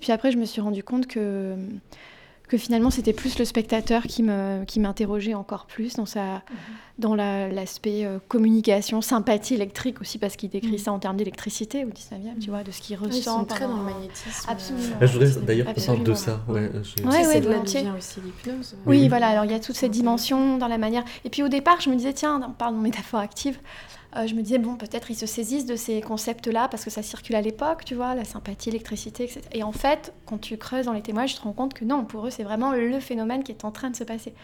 Puis après, je me suis rendu compte que que finalement c'était plus le spectateur qui me qui m'interrogeait encore plus dans sa mhm. dans l'aspect euh, communication sympathie électrique aussi parce qu'il décrit mhm. ça en termes d'électricité au 19e tu vois de ce qu'il ressent très dans le magnétisme absolument. Ah, je voudrais d'ailleurs qu'on parle de ça ouais, ouais, ouais, aussi l'hypnose. Oui, voilà alors il y a toute cette dimension dans la manière. Et puis au départ je me disais tiens on parle de métaphore active euh, je me disais, bon, peut-être ils se saisissent de ces concepts-là parce que ça circule à l'époque, tu vois, la sympathie, l'électricité, etc. Et en fait, quand tu creuses dans les témoignages, tu te rends compte que non, pour eux, c'est vraiment le phénomène qui est en train de se passer.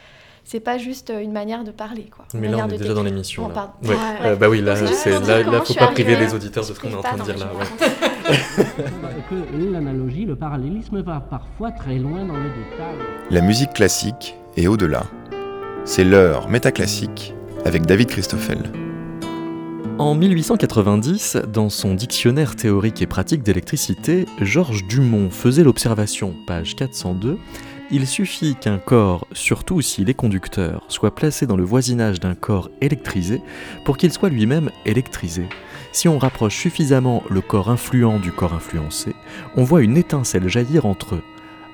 C'est pas juste une manière de parler, quoi. Mais là, on est déjà dans l'émission. Euh, bah oui, là, il ne faut pas priver les auditeurs de ce qu'on est en train de dire là. que l'analogie, le parallélisme va parfois très loin dans le détail. La musique classique et au-delà. C'est l'heure métaclassique avec David Christoffel. En 1890, dans son Dictionnaire théorique et pratique d'électricité, Georges Dumont faisait l'observation, page 402, il suffit qu'un corps, surtout s'il est conducteur, soit placé dans le voisinage d'un corps électrisé pour qu'il soit lui-même électrisé. Si on rapproche suffisamment le corps influent du corps influencé, on voit une étincelle jaillir entre eux.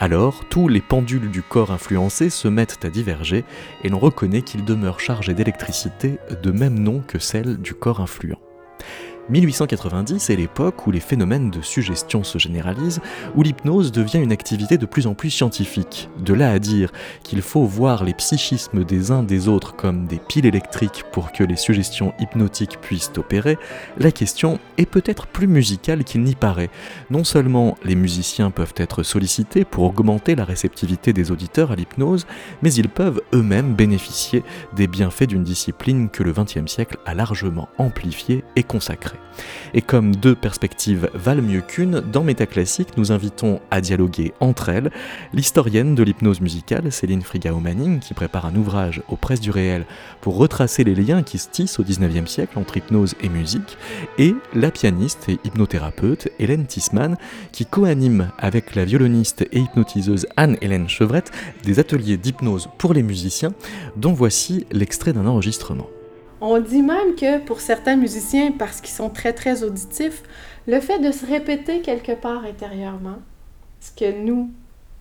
Alors, tous les pendules du corps influencé se mettent à diverger et l'on reconnaît qu'ils demeurent chargés d'électricité de même nom que celle du corps influent. 1890 est l'époque où les phénomènes de suggestion se généralisent, où l'hypnose devient une activité de plus en plus scientifique. De là à dire qu'il faut voir les psychismes des uns des autres comme des piles électriques pour que les suggestions hypnotiques puissent opérer, la question est peut-être plus musicale qu'il n'y paraît. Non seulement les musiciens peuvent être sollicités pour augmenter la réceptivité des auditeurs à l'hypnose, mais ils peuvent eux-mêmes bénéficier des bienfaits d'une discipline que le XXe siècle a largement amplifiée et consacrée. Et comme deux perspectives valent mieux qu'une, dans Métaclassique, nous invitons à dialoguer entre elles l'historienne de l'hypnose musicale, Céline Frigao-Manning, qui prépare un ouvrage aux presses du réel pour retracer les liens qui se tissent au XIXe siècle entre hypnose et musique, et la pianiste et hypnothérapeute Hélène Tisman, qui co-anime avec la violoniste et hypnotiseuse Anne-Hélène Chevrette des ateliers d'hypnose pour les musiciens, dont voici l'extrait d'un enregistrement. On dit même que pour certains musiciens, parce qu'ils sont très très auditifs, le fait de se répéter quelque part intérieurement, ce que nous,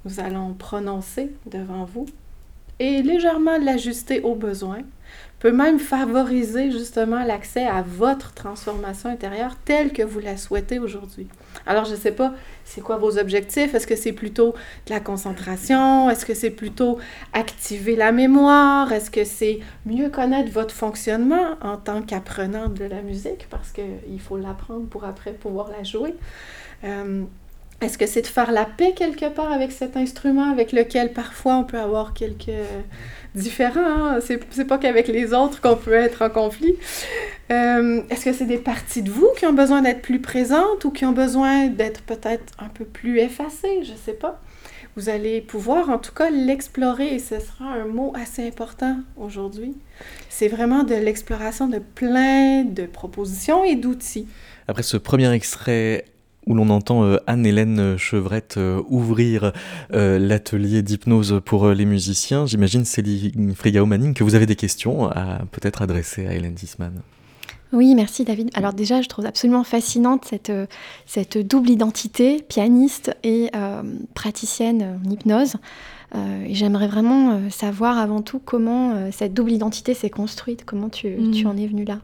nous allons prononcer devant vous, et légèrement l'ajuster aux besoins, peut même favoriser justement l'accès à votre transformation intérieure telle que vous la souhaitez aujourd'hui. Alors, je ne sais pas, c'est quoi vos objectifs? Est-ce que c'est plutôt de la concentration? Est-ce que c'est plutôt activer la mémoire? Est-ce que c'est mieux connaître votre fonctionnement en tant qu'apprenant de la musique? Parce qu'il faut l'apprendre pour après pouvoir la jouer. Euh, est-ce que c'est de faire la paix quelque part avec cet instrument avec lequel parfois on peut avoir quelques différents? Hein? C'est pas qu'avec les autres qu'on peut être en conflit. Euh, est-ce que c'est des parties de vous qui ont besoin d'être plus présentes ou qui ont besoin d'être peut-être un peu plus effacées? Je sais pas. Vous allez pouvoir en tout cas l'explorer et ce sera un mot assez important aujourd'hui. C'est vraiment de l'exploration de plein de propositions et d'outils. Après ce premier extrait où l'on entend euh, Anne-Hélène Chevrette euh, ouvrir euh, l'atelier d'hypnose pour les musiciens. J'imagine, Céline Frigao-Manning, que vous avez des questions à peut-être adresser à Hélène Tisman. Oui, merci David. Alors déjà, je trouve absolument fascinante cette, cette double identité, pianiste et praticienne en hypnose. et j'aimerais vraiment savoir avant tout comment cette double identité s'est construite, comment tu, tu mm. en es venue là?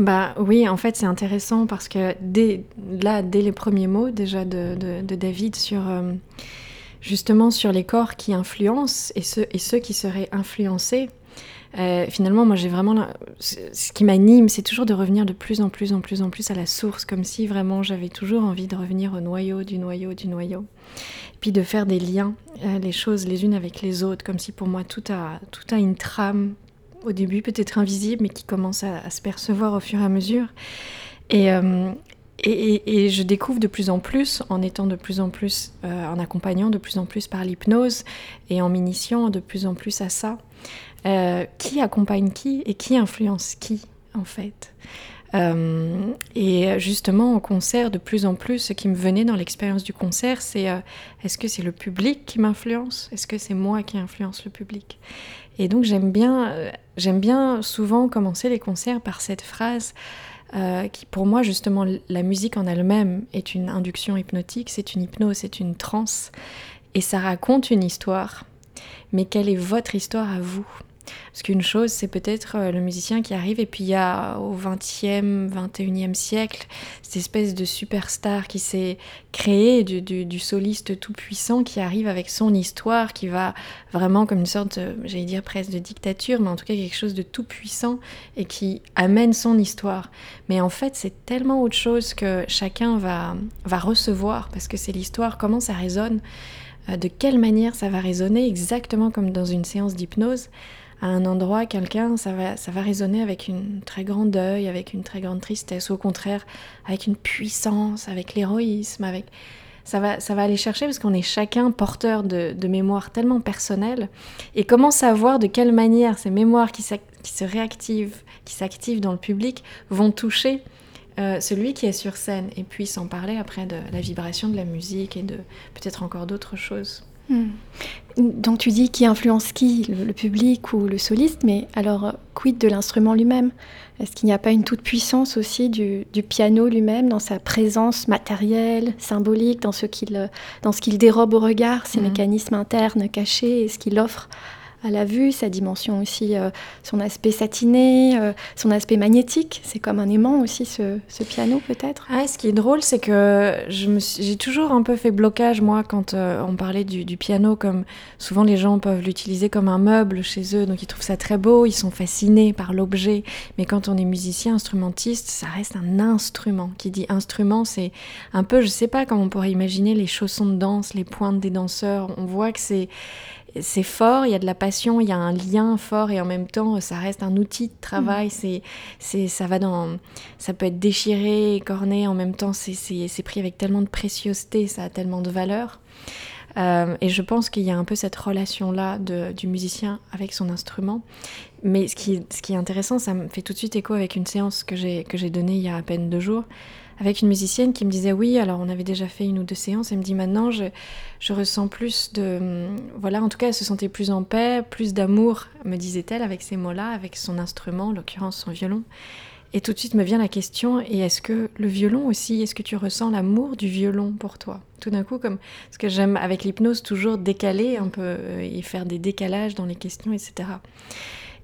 Bah oui, en fait, c'est intéressant parce que dès, là, dès les premiers mots déjà de, David sur euh, justement sur les corps qui influencent et ceux, et ceux qui seraient influencés, euh, finalement, moi, j'ai vraiment ce qui m'anime, c'est toujours de revenir de plus en plus, en plus, en plus à la source, comme si vraiment j'avais toujours envie de revenir au noyau du noyau du noyau, puis de faire des liens, euh, les choses les unes avec les autres, comme si pour moi tout a tout a une trame au début peut-être invisible, mais qui commence à, se percevoir au fur et à mesure. Euh, et, et, je découvre de plus en plus, en étant de plus en plus, euh, en accompagnant de plus en plus par l'hypnose et en m'initiant de plus en plus à ça, euh, qui accompagne qui et qui influence qui, en fait. et justement, au concert, de plus en plus, ce qui me venait dans l'expérience du concert, c'est est-ce que c'est le public qui m'influence? Est-ce que c'est moi qui influence le public? Et donc j'aime bien, euh, j'aime bien souvent commencer les concerts par cette phrase euh, qui pour moi justement la musique en elle-même est une induction hypnotique, c'est une hypnose, c'est une transe, et ça raconte une histoire. Mais quelle est votre histoire à vous? Parce qu'une chose, c'est peut-être euh, le musicien qui arrive, et puis il y a au 20e, 21e siècle, cette espèce de superstar qui s'est créée, du, soliste tout-puissant qui arrive avec son histoire, qui va vraiment comme une sorte, j'allais dire presque de dictature, mais en tout cas quelque chose de tout-puissant, et qui amène son histoire. Mais en fait, c'est tellement autre chose que chacun va, va recevoir, parce que c'est l'histoire, comment ça résonne, euh, de quelle manière ça va résonner, exactement comme dans une séance d'hypnose à un endroit, quelqu'un, ça va, ça va résonner avec une très grande deuil, avec une très grande tristesse, ou au contraire, avec une puissance, avec l'héroïsme, avec... Ça va, ça va aller chercher parce qu'on est chacun porteur de, mémoires tellement personnelles. Et comment savoir de quelle manière ces mémoires qui, se réactivent, qui s'activent dans le public, vont toucher euh, celui qui est sur scène et puis s'en parler après de la vibration de la musique et de peut-être encore d'autres choses? Hmm. Donc tu dis qui influence qui, le, public ou le soliste, mais alors quid de l'instrument lui-même? Est-ce qu'il n'y a pas une toute puissance aussi du, piano lui-même dans sa présence matérielle, symbolique, dans ce qu'il dans ce qu'il dérobe au regard, ses hmm. mécanismes internes cachés et ce qu'il offre à la vue, sa dimension aussi, euh, son aspect satiné, euh, son aspect magnétique. C'est comme un aimant aussi, ce, piano peut-être. Ah, ce qui est drôle, c'est que j'ai toujours un peu fait blocage, moi, quand euh, on parlait du, piano, comme souvent les gens peuvent l'utiliser comme un meuble chez eux, donc ils trouvent ça très beau, ils sont fascinés par l'objet. Mais quand on est musicien, instrumentiste, ça reste un instrument. Qui dit instrument, c'est un peu, je sais pas comment on pourrait imaginer les chaussons de danse, les pointes des danseurs. On voit que c'est c'est fort, il y a de la passion, il y a un lien fort et en même temps ça reste un outil de travail. Mm. C'est, ça va dans, ça peut être déchiré, corné, en même temps c'est, c'est, pris avec tellement de préciosité, ça a tellement de valeur. Euh, et je pense qu'il y a un peu cette relation-là du musicien avec son instrument. Mais ce qui, ce qui est intéressant, ça me fait tout de suite écho avec une séance que j'ai, que j'ai donnée il y a à peine deux jours avec une musicienne qui me disait oui, alors on avait déjà fait une ou deux séances, elle me dit maintenant je, je ressens plus de... Voilà, en tout cas elle se sentait plus en paix, plus d'amour, me disait-elle, avec ces mots-là, avec son instrument, en l'occurrence son violon. Et tout de suite me vient la question, et est-ce que le violon aussi, est-ce que tu ressens l'amour du violon pour toi? Tout d'un coup, comme ce que j'aime avec l'hypnose, toujours décaler un peu euh, et faire des décalages dans les questions, etc.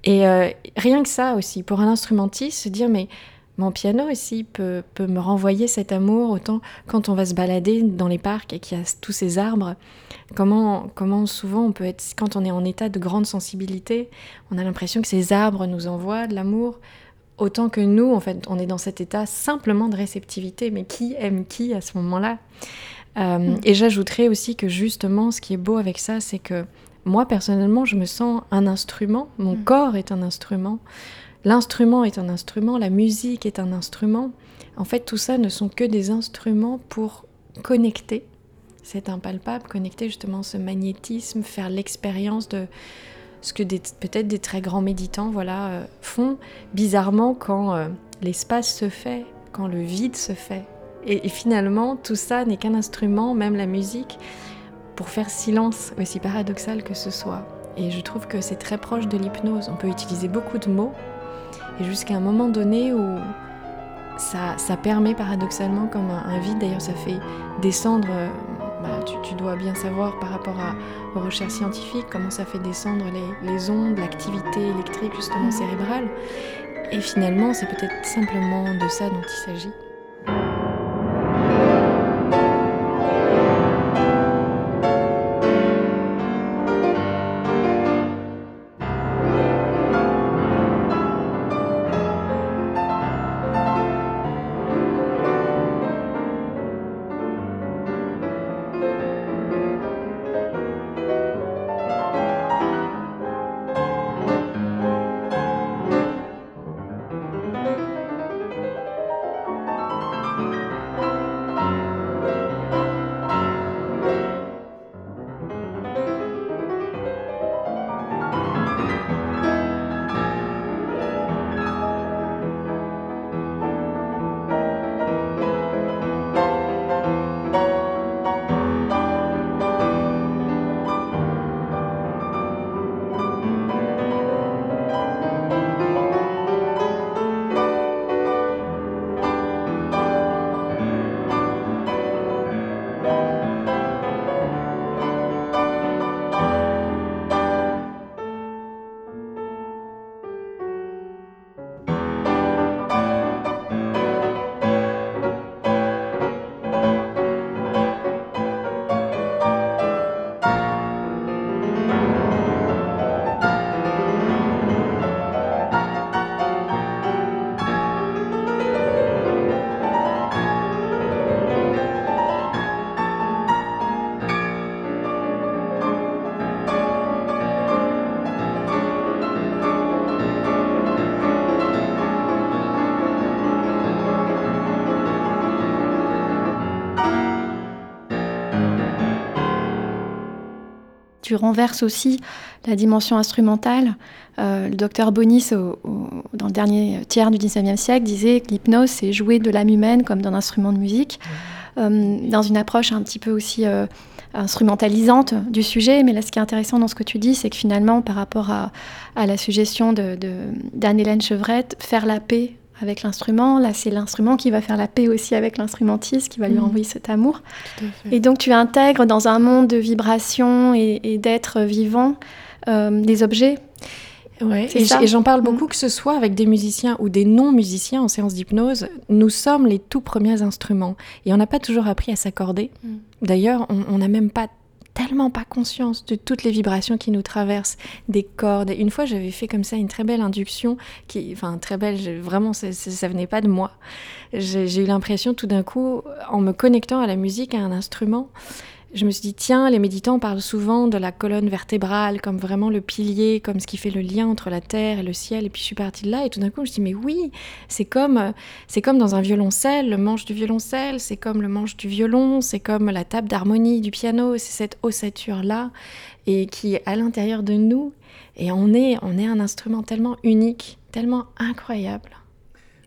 Et euh, rien que ça aussi, pour un instrumentiste, se dire mais mon piano aussi peut, me renvoyer cet amour, autant quand on va se balader dans les parcs et qu'il y a tous ces arbres, comment, comment souvent on peut être, quand on est en état de grande sensibilité, on a l'impression que ces arbres nous envoient de l'amour, autant que nous, en fait, on est dans cet état simplement de réceptivité, mais qui aime qui à ce moment-là? Euh, mm. Et j'ajouterais aussi que justement, ce qui est beau avec ça, c'est que moi, personnellement, je me sens un instrument, mon mm. corps est un instrument. L'instrument est un instrument, la musique est un instrument. En fait, tout ça ne sont que des instruments pour connecter. C'est impalpable, connecter justement ce magnétisme, faire l'expérience de ce que peut-être des très grands méditants voilà, euh, font bizarrement quand euh, l'espace se fait, quand le vide se fait. Et, et finalement, tout ça n'est qu'un instrument, même la musique, pour faire silence, aussi paradoxal que ce soit. Et je trouve que c'est très proche de l'hypnose. On peut utiliser beaucoup de mots, et jusqu'à un moment donné où ça, ça permet paradoxalement comme un, vide, d'ailleurs ça fait descendre, euh, bah, tu, dois bien savoir par rapport à, aux recherches scientifiques comment ça fait descendre les, les ondes, l'activité électrique justement cérébrale. Et finalement c'est peut-être simplement de ça dont il s'agit. Tu renverses aussi la dimension instrumentale. Euh, le docteur Bonis, dans le dernier tiers du 19e siècle, disait que l'hypnose, c'est jouer de l'âme humaine comme d'un instrument de musique, euh, dans une approche un petit peu aussi euh, instrumentalisante du sujet. Mais là, ce qui est intéressant dans ce que tu dis, c'est que finalement, par rapport à, la suggestion d'Anne-Hélène Chevrette, faire la paix avec l'instrument. Là, c'est l'instrument qui va faire la paix aussi avec l'instrumentiste, qui va lui mmh. envoyer cet amour. Et donc, tu intègres dans un monde de vibrations et, d'êtres vivants euh, des objets. Ouais, et j'en parle mmh. beaucoup, que ce soit avec des musiciens ou des non-musiciens en séance d'hypnose, nous sommes les tout premiers instruments. Et on n'a pas toujours appris à s'accorder. Mmh. D'ailleurs, on n'a même pas tellement pas conscience de toutes les vibrations qui nous traversent, des cordes. Une fois, j'avais fait comme ça une très belle induction, qui, enfin très belle, vraiment, ça, ça, venait pas de moi. J'ai eu l'impression tout d'un coup, en me connectant à la musique, à un instrument, je me suis dit, tiens, les méditants parlent souvent de la colonne vertébrale comme vraiment le pilier, comme ce qui fait le lien entre la terre et le ciel. Et puis je suis partie de là et tout d'un coup, je me suis dit, mais oui, c'est comme, c'est comme dans un violoncelle, le manche du violoncelle, c'est comme le manche du violon, c'est comme la table d'harmonie du piano, c'est cette ossature-là et qui est à l'intérieur de nous. Et on est, on est un instrument tellement unique, tellement incroyable.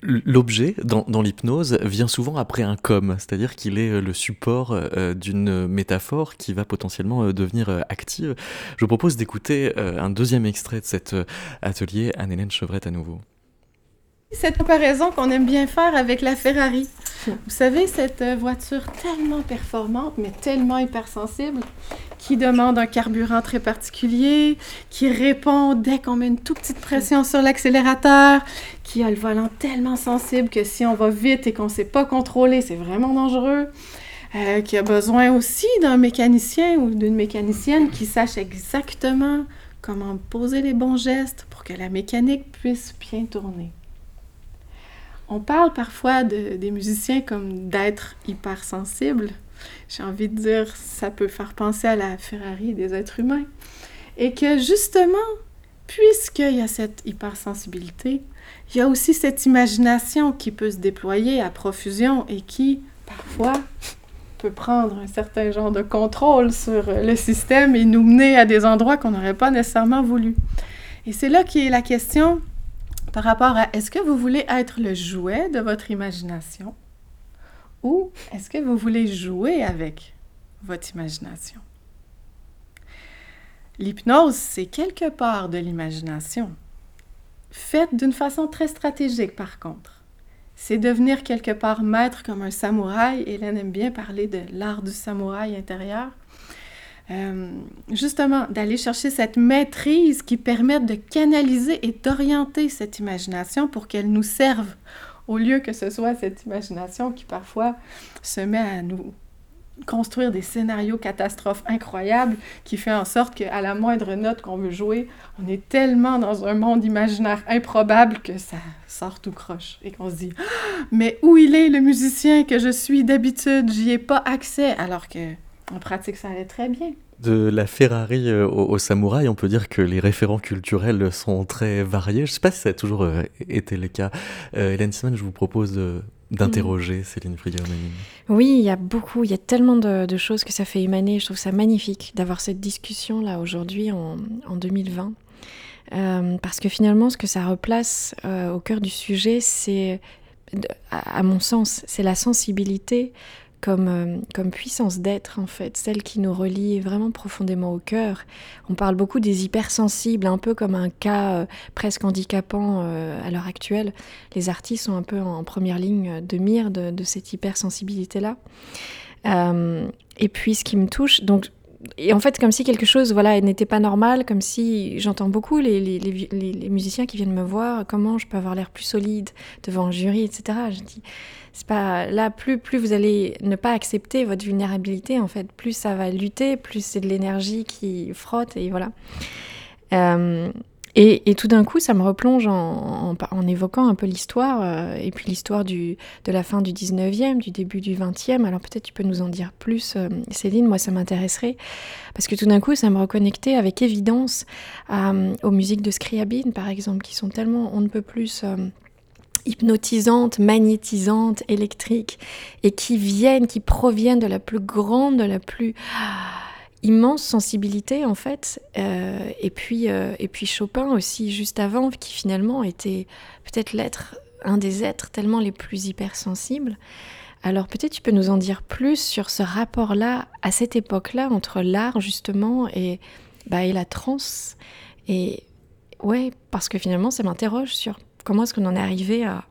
L'objet dans, l'hypnose vient souvent après un com, c'est-à-dire qu'il est euh, le support euh, d'une métaphore qui va potentiellement euh, devenir active. Je vous propose d'écouter un deuxième extrait de cet atelier, Anne-Hélène Chevrette à nouveau. Cette comparaison qu'on aime bien faire avec la Ferrari. Vous savez, cette voiture tellement performante, mais tellement hypersensible, qui demande un carburant très particulier, qui répond dès qu'on met une toute petite pression sur l'accélérateur, qui a le volant tellement sensible que si on va vite et qu'on ne sait pas contrôler, c'est vraiment dangereux. Euh, qui a besoin aussi d'un mécanicien ou d'une mécanicienne qui sache exactement comment poser les bons gestes pour que la mécanique puisse bien tourner. On parle parfois des musiciens comme d'êtres hypersensibles. J'ai envie de dire, ça peut faire penser à la Ferrari des êtres humains. Et que justement, puisqu'il y a cette hypersensibilité, il y a aussi cette imagination qui peut se déployer à profusion et qui, parfois, peut prendre un certain genre de contrôle sur le système et nous mener à des endroits qu'on n'aurait pas nécessairement voulu. Et c'est là qui est la question par rapport à est-ce que vous voulez être le jouet de votre imagination? Ou est-ce que vous voulez jouer avec votre imagination? L'hypnose, c'est quelque part de l'imagination, faite d'une façon très stratégique par contre. C'est devenir quelque part maître comme un samouraï. Hélène aime bien parler de l'art du samouraï intérieur. Euh, justement, d'aller chercher cette maîtrise qui permette de canaliser et d'orienter cette imagination pour qu'elle nous serve, au lieu que ce soit cette imagination qui parfois se met à nous construire des scénarios catastrophes incroyables qui fait en sorte qu'à la moindre note qu'on veut jouer, on est tellement dans un monde imaginaire improbable que ça sort tout croche et qu'on se dit ah, mais où il est le musicien que je suis d'habitude, j'y ai pas accès! Alors que en pratique, ça allait très bien. De la Ferrari euh, au, samouraï, on peut dire que les référents culturels sont très variés. Je ne sais pas si ça a toujours euh, été le cas. Euh, Hélène Simon, je vous propose d'interroger Céline frigueur Oui, il y a beaucoup, il y a tellement de, choses que ça fait émaner. Je trouve ça magnifique d'avoir cette discussion là aujourd'hui en, 2020. parce que finalement, ce que ça replace au cœur du sujet, c'est, à mon sens, c'est la sensibilité comme, euh, comme puissance d'être en fait, celle qui nous relie vraiment profondément au cœur. On parle beaucoup des hypersensibles, un peu comme un cas euh, presque handicapant euh, à l'heure actuelle. Les artistes sont un peu en première ligne de mire de, cette hypersensibilité-là. et puis ce qui me touche, donc et en fait, comme si quelque chose voilà, n'était pas normal, comme si j'entends beaucoup les, les, les, musiciens qui viennent me voir, comment je peux avoir l'air plus solide devant un jury, etc. Je dis, c'est pas là plus plus vous allez ne pas accepter votre vulnérabilité en fait plus ça va lutter plus c'est de l'énergie qui frotte et voilà euh, et, tout d'un coup ça me replonge en, évoquant un peu l'histoire euh, et puis l'histoire de la fin du 19e du début du 20e alors peut-être tu peux nous en dire plus euh, Céline. Moi ça m'intéresserait parce que tout d'un coup ça me reconnectait avec évidence aux musiques de Scriabine par exemple qui sont tellement on ne peut plus hypnotisantes, magnétisantes, électriques, et qui viennent, qui proviennent de la plus grande, de la plus immense sensibilité en fait. et, puis, et puis Chopin aussi, juste avant, qui finalement était peut-être l'être, un des êtres tellement les plus hypersensibles. Alors peut-être tu peux nous en dire plus sur ce rapport-là, à cette époque-là, entre l'art justement et, bah, et la transe. Et ouais, parce que finalement ça m'interroge sur comment est-ce qu'on en est arrivé à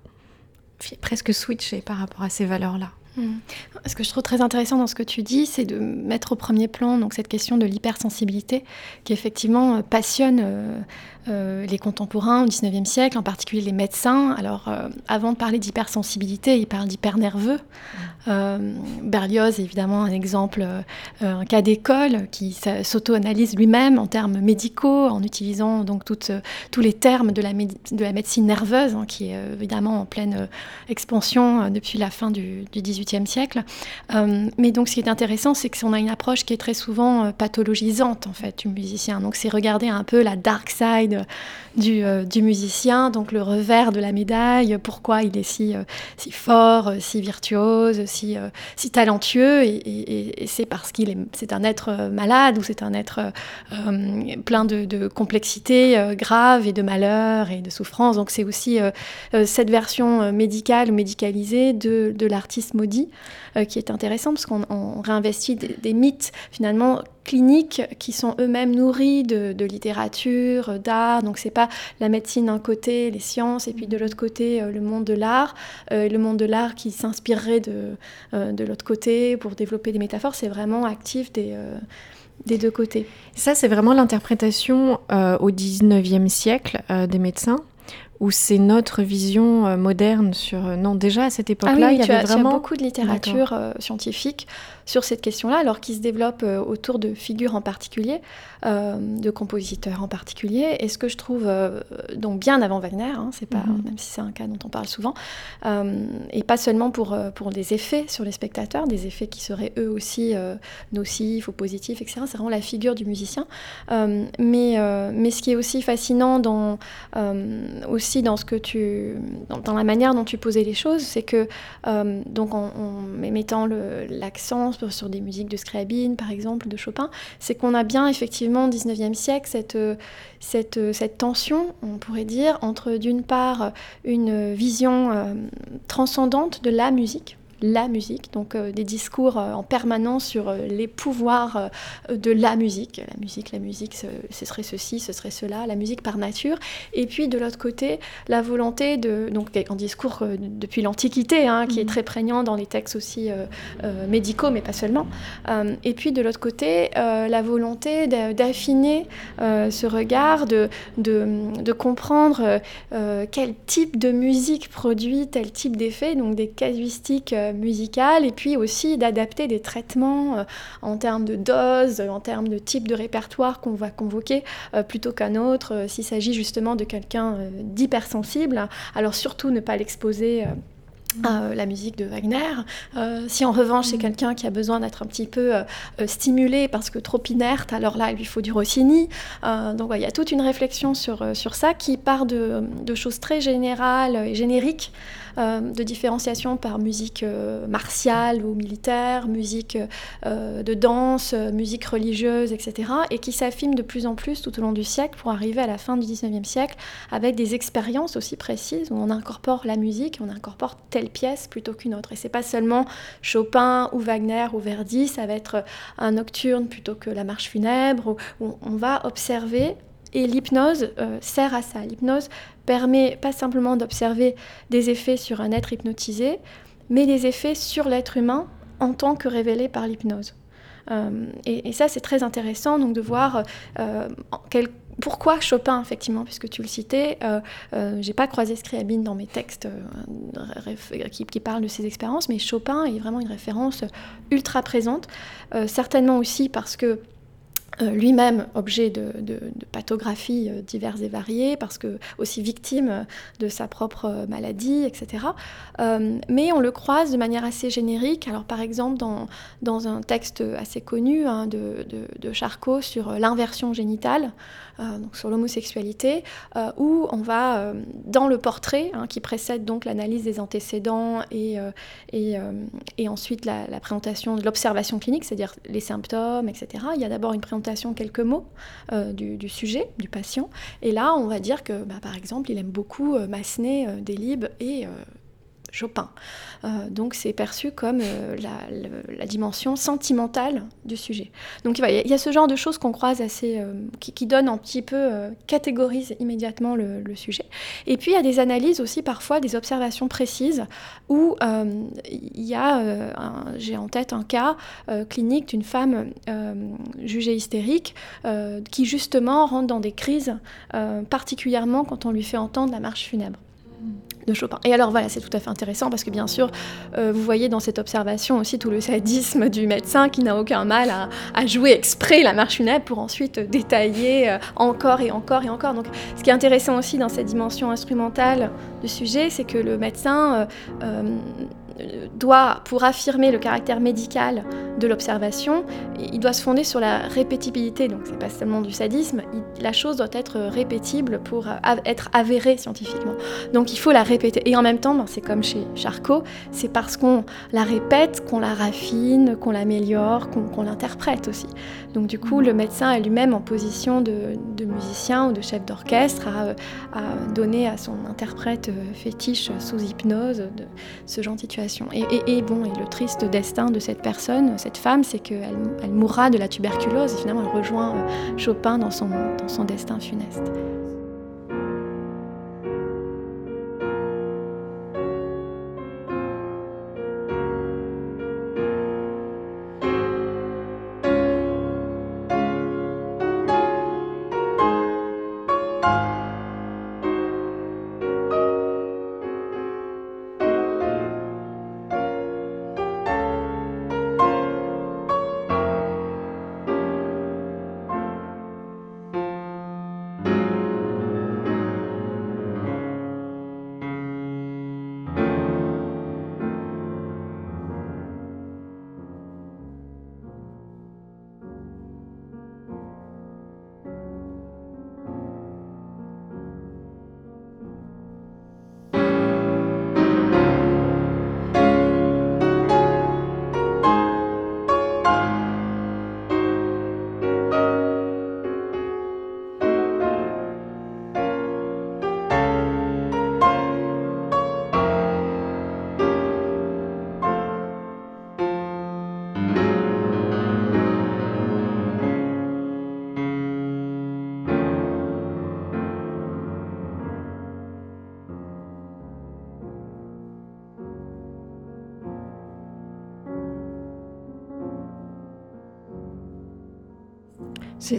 presque switcher par rapport à ces valeurs-là. Hmm. Ce que je trouve très intéressant dans ce que tu dis, c'est de mettre au premier plan donc cette question de l'hypersensibilité qui effectivement passionne euh, euh, les contemporains au XIXe siècle, en particulier les médecins. Alors, euh, avant de parler d'hypersensibilité, ils parlent d'hypernerveux. Euh, Berlioz est évidemment un exemple, un cas d'école qui s'auto-analyse lui-même en termes médicaux, en utilisant donc toutes, tous les termes de la, de la médecine nerveuse, hein, qui est évidemment en pleine expansion depuis la fin du, XVIIIe siècle. mais donc, ce qui est intéressant, c'est qu'on a une approche qui est très souvent pathologisante, en fait, du musicien. Donc, c'est regarder un peu la dark side euh, du, musicien, donc le revers de la médaille, pourquoi il est si, euh, fort, euh, si virtuose, si, talentueux, et, c'est parce qu'il est, c'est un être malade ou c'est un être plein de, de complexité grave et de malheur et de souffrance. Donc c'est aussi cette version médicale, médicalisée de, de l'artiste maudit qui est intéressante parce qu'on réinvestit des mythes finalement cliniques qui sont eux-mêmes nourris de, littérature, d'art. Donc c'est pas la médecine d'un côté, les sciences, et puis de l'autre côté euh, le monde de l'art. Euh, le monde de l'art qui s'inspirerait de, euh, de l'autre côté pour développer des métaphores, c'est vraiment actif des des deux côtés. Ça, c'est vraiment l'interprétation au 19e siècle des médecins ou c'est notre vision moderne sur... Non, déjà à cette époque-là, ah il y avait vraiment... beaucoup de littérature scientifique sur cette question-là, alors qu'il se développe euh, autour de figures en particulier, euh, de compositeurs en particulier. Et ce que je trouve euh, donc bien avant Wagner, hein, c'est pas, mhm. même si c'est un cas dont on parle souvent, et pas seulement pour, pour des effets sur les spectateurs, des effets qui seraient eux aussi nocifs ou positifs, etc. C'est vraiment la figure du musicien. mais, mais ce qui est aussi fascinant dans, aussi dans ce que tu, dans, la manière dont tu posais les choses, c'est que donc en, en mettant l'accent sur des musiques de Scriabine, par exemple, de Chopin, c'est qu'on a bien effectivement au 19e siècle cette, cette, cette tension, on pourrait dire, entre d'une part une vision euh, transcendante de la musique, la musique, donc euh, des discours euh, en permanence sur euh, les pouvoirs de la musique. La musique, la musique, ce, serait ceci, ce serait cela, la musique par nature. Et puis de l'autre côté, la volonté de, donc en discours depuis l'Antiquité, hein, qui est mhm. très prégnant dans les textes aussi médicaux, mais pas seulement. et puis de l'autre côté, la volonté d'affiner ce regard, de, de, de comprendre quel type de musique produit tel type d'effet, donc des casuistiques musicale et puis aussi d'adapter des traitements euh, en termes de dose, en termes de type de répertoire qu'on va convoquer euh, plutôt qu'un autre. Euh, s'il s'agit justement de quelqu'un d'hypersensible, alors surtout ne pas l'exposer à la musique de Wagner. si en revanche c'est mm. quelqu'un qui a besoin d'être un petit peu stimulé parce que trop inerte, alors là il lui faut du Rossini. donc il y a toute une réflexion sur, sur ça qui part de, de choses très générales et génériques. Euh, de différenciation par musique euh, martiale ou militaire, musique euh, de danse, musique religieuse, etc. Et qui s'affine de plus en plus tout au long du siècle pour arriver à la fin du 19e siècle avec des expériences aussi précises où on incorpore la musique, on incorpore telle pièce plutôt qu'une autre. Et c'est pas seulement Chopin ou Wagner ou Verdi, ça va être un nocturne plutôt que la marche funèbre, où on va observer et l'hypnose sert à ça. L'hypnose permet pas simplement d'observer des effets sur un être hypnotisé, mais des effets sur l'être humain en tant que révélés par l'hypnose. Euh, et, ça, c'est très intéressant donc de voir euh, pourquoi Chopin, effectivement, puisque tu le citais. Euh, euh J'ai pas croisé Scriabine dans mes textes qui, qui, parlent de ses expériences, mais Chopin est vraiment une référence ultra présente. certainement aussi parce que euh, lui-même objet de, pathographies euh, diverses et variées, parce que aussi victime de sa propre maladie, etc. Euh, mais on le croise de manière assez générique. Alors par exemple dans, dans un texte assez connu hein, de, Charcot sur l'inversion génitale, donc sur l'homosexualité, où on va dans le portrait hein, qui précède donc l'analyse des antécédents et, et, ensuite la, présentation de l'observation clinique, c'est-à-dire les symptômes, etc. Il y a d'abord une présentation quelques mots euh, du, sujet, du patient. Et là, on va dire que, bah, par exemple, il aime beaucoup euh, Massenet, euh, Delibes et Chopin. Euh, donc c'est perçu comme euh, la, dimension sentimentale du sujet. Donc il y, a ce genre de choses qu'on croise assez, euh, qui, qui donnent un petit peu, catégorise immédiatement le, sujet. Et puis il y a des analyses aussi parfois, des observations précises où il y a, j'ai en tête un cas clinique d'une femme jugée hystérique qui justement rentre dans des crises, particulièrement quand on lui fait entendre la marche funèbre. Chopin. Et alors voilà, c'est tout à fait intéressant parce que bien sûr, euh, vous voyez dans cette observation aussi tout le sadisme du médecin qui n'a aucun mal à, jouer exprès la marche funèbre pour ensuite détailler euh, encore et encore et encore. Donc ce qui est intéressant aussi dans cette dimension instrumentale du sujet, c'est que le médecin euh, doit, pour affirmer le caractère médical de l'observation, il doit se fonder sur la répétibilité. Donc c'est pas seulement du sadisme, la chose doit être répétible pour être avérée scientifiquement. Donc il faut la répéter. Et en même temps, ben, c'est comme chez Charcot, c'est parce qu'on la répète qu'on la raffine, qu'on l'améliore, qu'on l'interprète aussi. Donc du coup, le médecin est lui-même en position de, musicien ou de chef d'orchestre à, donner à son interprète fétiche sous hypnose ce genre de situation. Et, bon, le triste destin de cette personne, cette femme, c'est qu'elle elle mourra de la tuberculose et finalement elle rejoint euh, Chopin dans son destin funeste.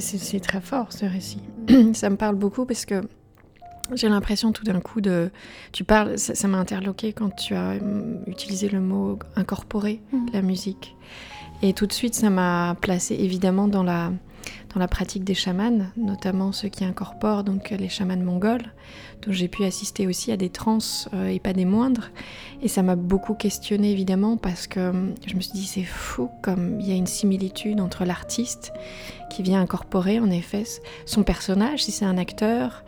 C'est très fort ce récit. ça me parle beaucoup parce que j'ai l'impression tout d'un coup de... Tu parles, ça m'a interloqué quand tu as hum, utilisé le mot incorporer mm. la musique. Et tout de suite, ça m'a placé évidemment dans la, la pratique des chamans, notamment ceux qui incorporent donc les chamans mongols, dont j'ai pu assister aussi à des trans euh, et pas des moindres. Et ça m'a beaucoup questionné évidemment parce que euh, je me suis dit c'est fou comme il y a une similitude entre l'artiste qui vient incorporer en effet son personnage, si c'est un acteur.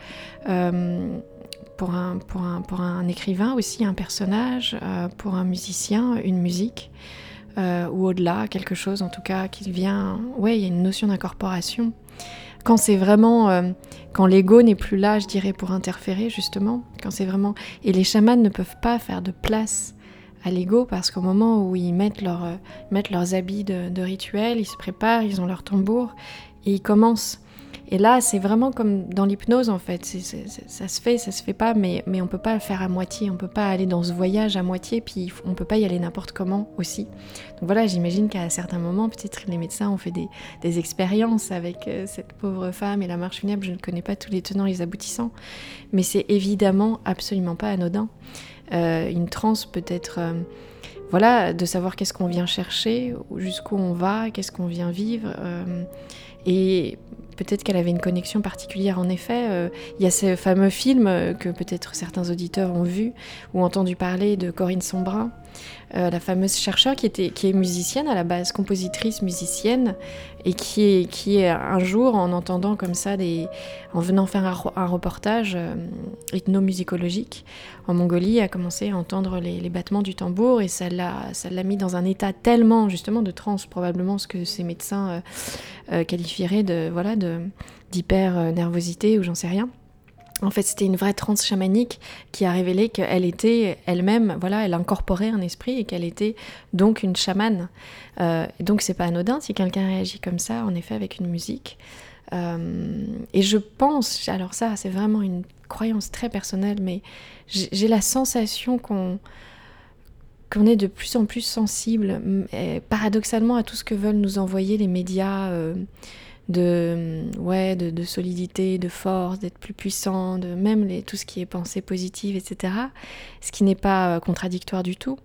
Euh, pour un, pour, un, pour un, écrivain aussi, un personnage, pour un musicien, une musique. Euh, ou au-delà, quelque chose en tout cas qui vient. Ouais, il y a une notion d'incorporation. Quand c'est vraiment. Euh, quand l'ego n'est plus là, je dirais, pour interférer, justement. Quand c'est vraiment. Et les chamans ne peuvent pas faire de place à l'ego parce qu'au moment où ils mettent, euh, mettent leurs habits de, de, rituel, ils se préparent, ils ont leur tambour et ils commencent et là, c'est vraiment comme dans l'hypnose en fait. ça se fait, ça se fait pas, mais, mais on peut pas le faire à moitié. On peut pas aller dans ce voyage à moitié, puis on peut pas y aller n'importe comment aussi. Donc voilà, j'imagine qu'à certains moments, peut-être les médecins ont fait des, expériences avec euh, cette pauvre femme et la marche funèbre. Je ne connais pas tous les tenants et les aboutissants, mais c'est évidemment absolument pas anodin. Euh, une transe peut être. Euh, voilà, de savoir qu'est-ce qu'on vient chercher, jusqu'où on va, qu'est-ce qu'on vient vivre. Et peut-être qu'elle avait une connexion particulière en effet. Euh, il y a ce fameux film euh, que peut-être certains auditeurs ont vu ou entendu parler de Corinne Sombrin, euh, la fameuse chercheure qui, était, qui est musicienne à la base, compositrice musicienne, et qui est, qui est un jour, en entendant comme ça, en venant faire un, reportage euh, ethnomusicologique en Mongolie, a commencé à entendre les, battements du tambour, et ça l'a, mis dans un état tellement justement de transe, probablement ce que ces médecins euh, qualifieraient de, voilà, d'hyper nervosité ou j'en sais rien. En fait, c'était une vraie transe chamanique qui a révélé qu'elle était elle-même, voilà, elle incorporait un esprit et qu'elle était donc une chamane. Euh, donc, c'est pas anodin si quelqu'un réagit comme ça, en effet, avec une musique. Euh, et je pense, alors ça, c'est vraiment une croyance très personnelle, mais j'ai la sensation qu'on est de plus en plus sensible, paradoxalement, à tout ce que veulent nous envoyer les médias. Euh, de, ouais, de, solidité, de force, d'être plus puissant, de même les, tout ce qui est pensée positive, etc. Ce qui n'est pas euh, contradictoire du tout.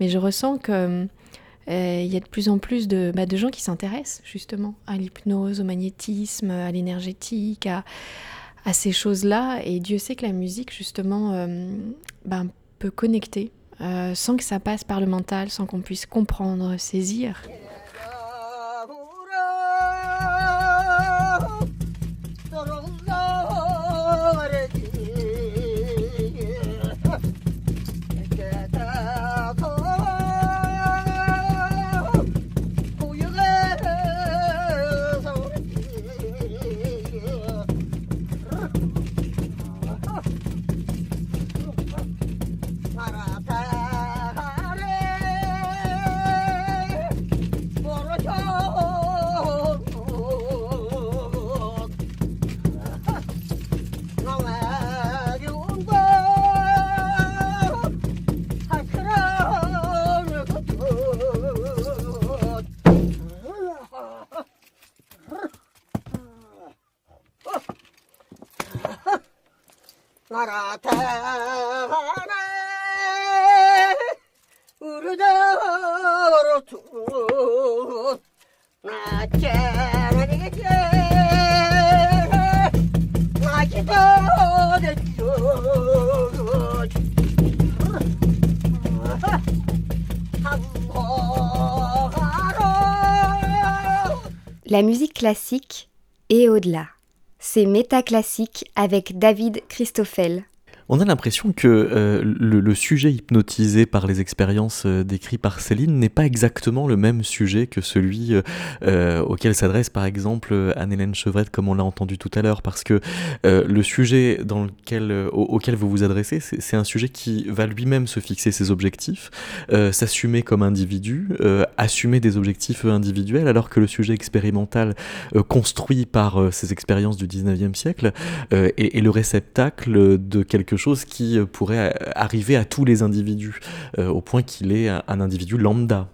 Mais je ressens que euh, il y a de plus en plus de, bah, de gens qui s'intéressent justement à l'hypnose, au magnétisme, à l'énergétique, à, à, ces choses-là. Et Dieu sait que la musique, justement, euh, bah, peut connecter sans que ça passe par le mental, sans qu'on puisse comprendre, saisir. La musique classique et au-delà. C'est Métaclassique avec David Christoffel. On a l'impression que euh, le, sujet hypnotisé par les expériences euh, décrites par Céline n'est pas exactement le même sujet que celui euh, auquel s'adresse par exemple Anne-Hélène Chevrette comme on l'a entendu tout à l'heure parce que le sujet auquel vous vous adressez c'est un sujet qui va lui-même se fixer ses objectifs, s'assumer comme individu, assumer des objectifs individuels alors que le sujet expérimental construit par ces expériences du 19e siècle est, est le réceptacle de quelque chose qui euh, pourrait euh, arriver à tous les individus, euh, au point qu'il est un individu lambda.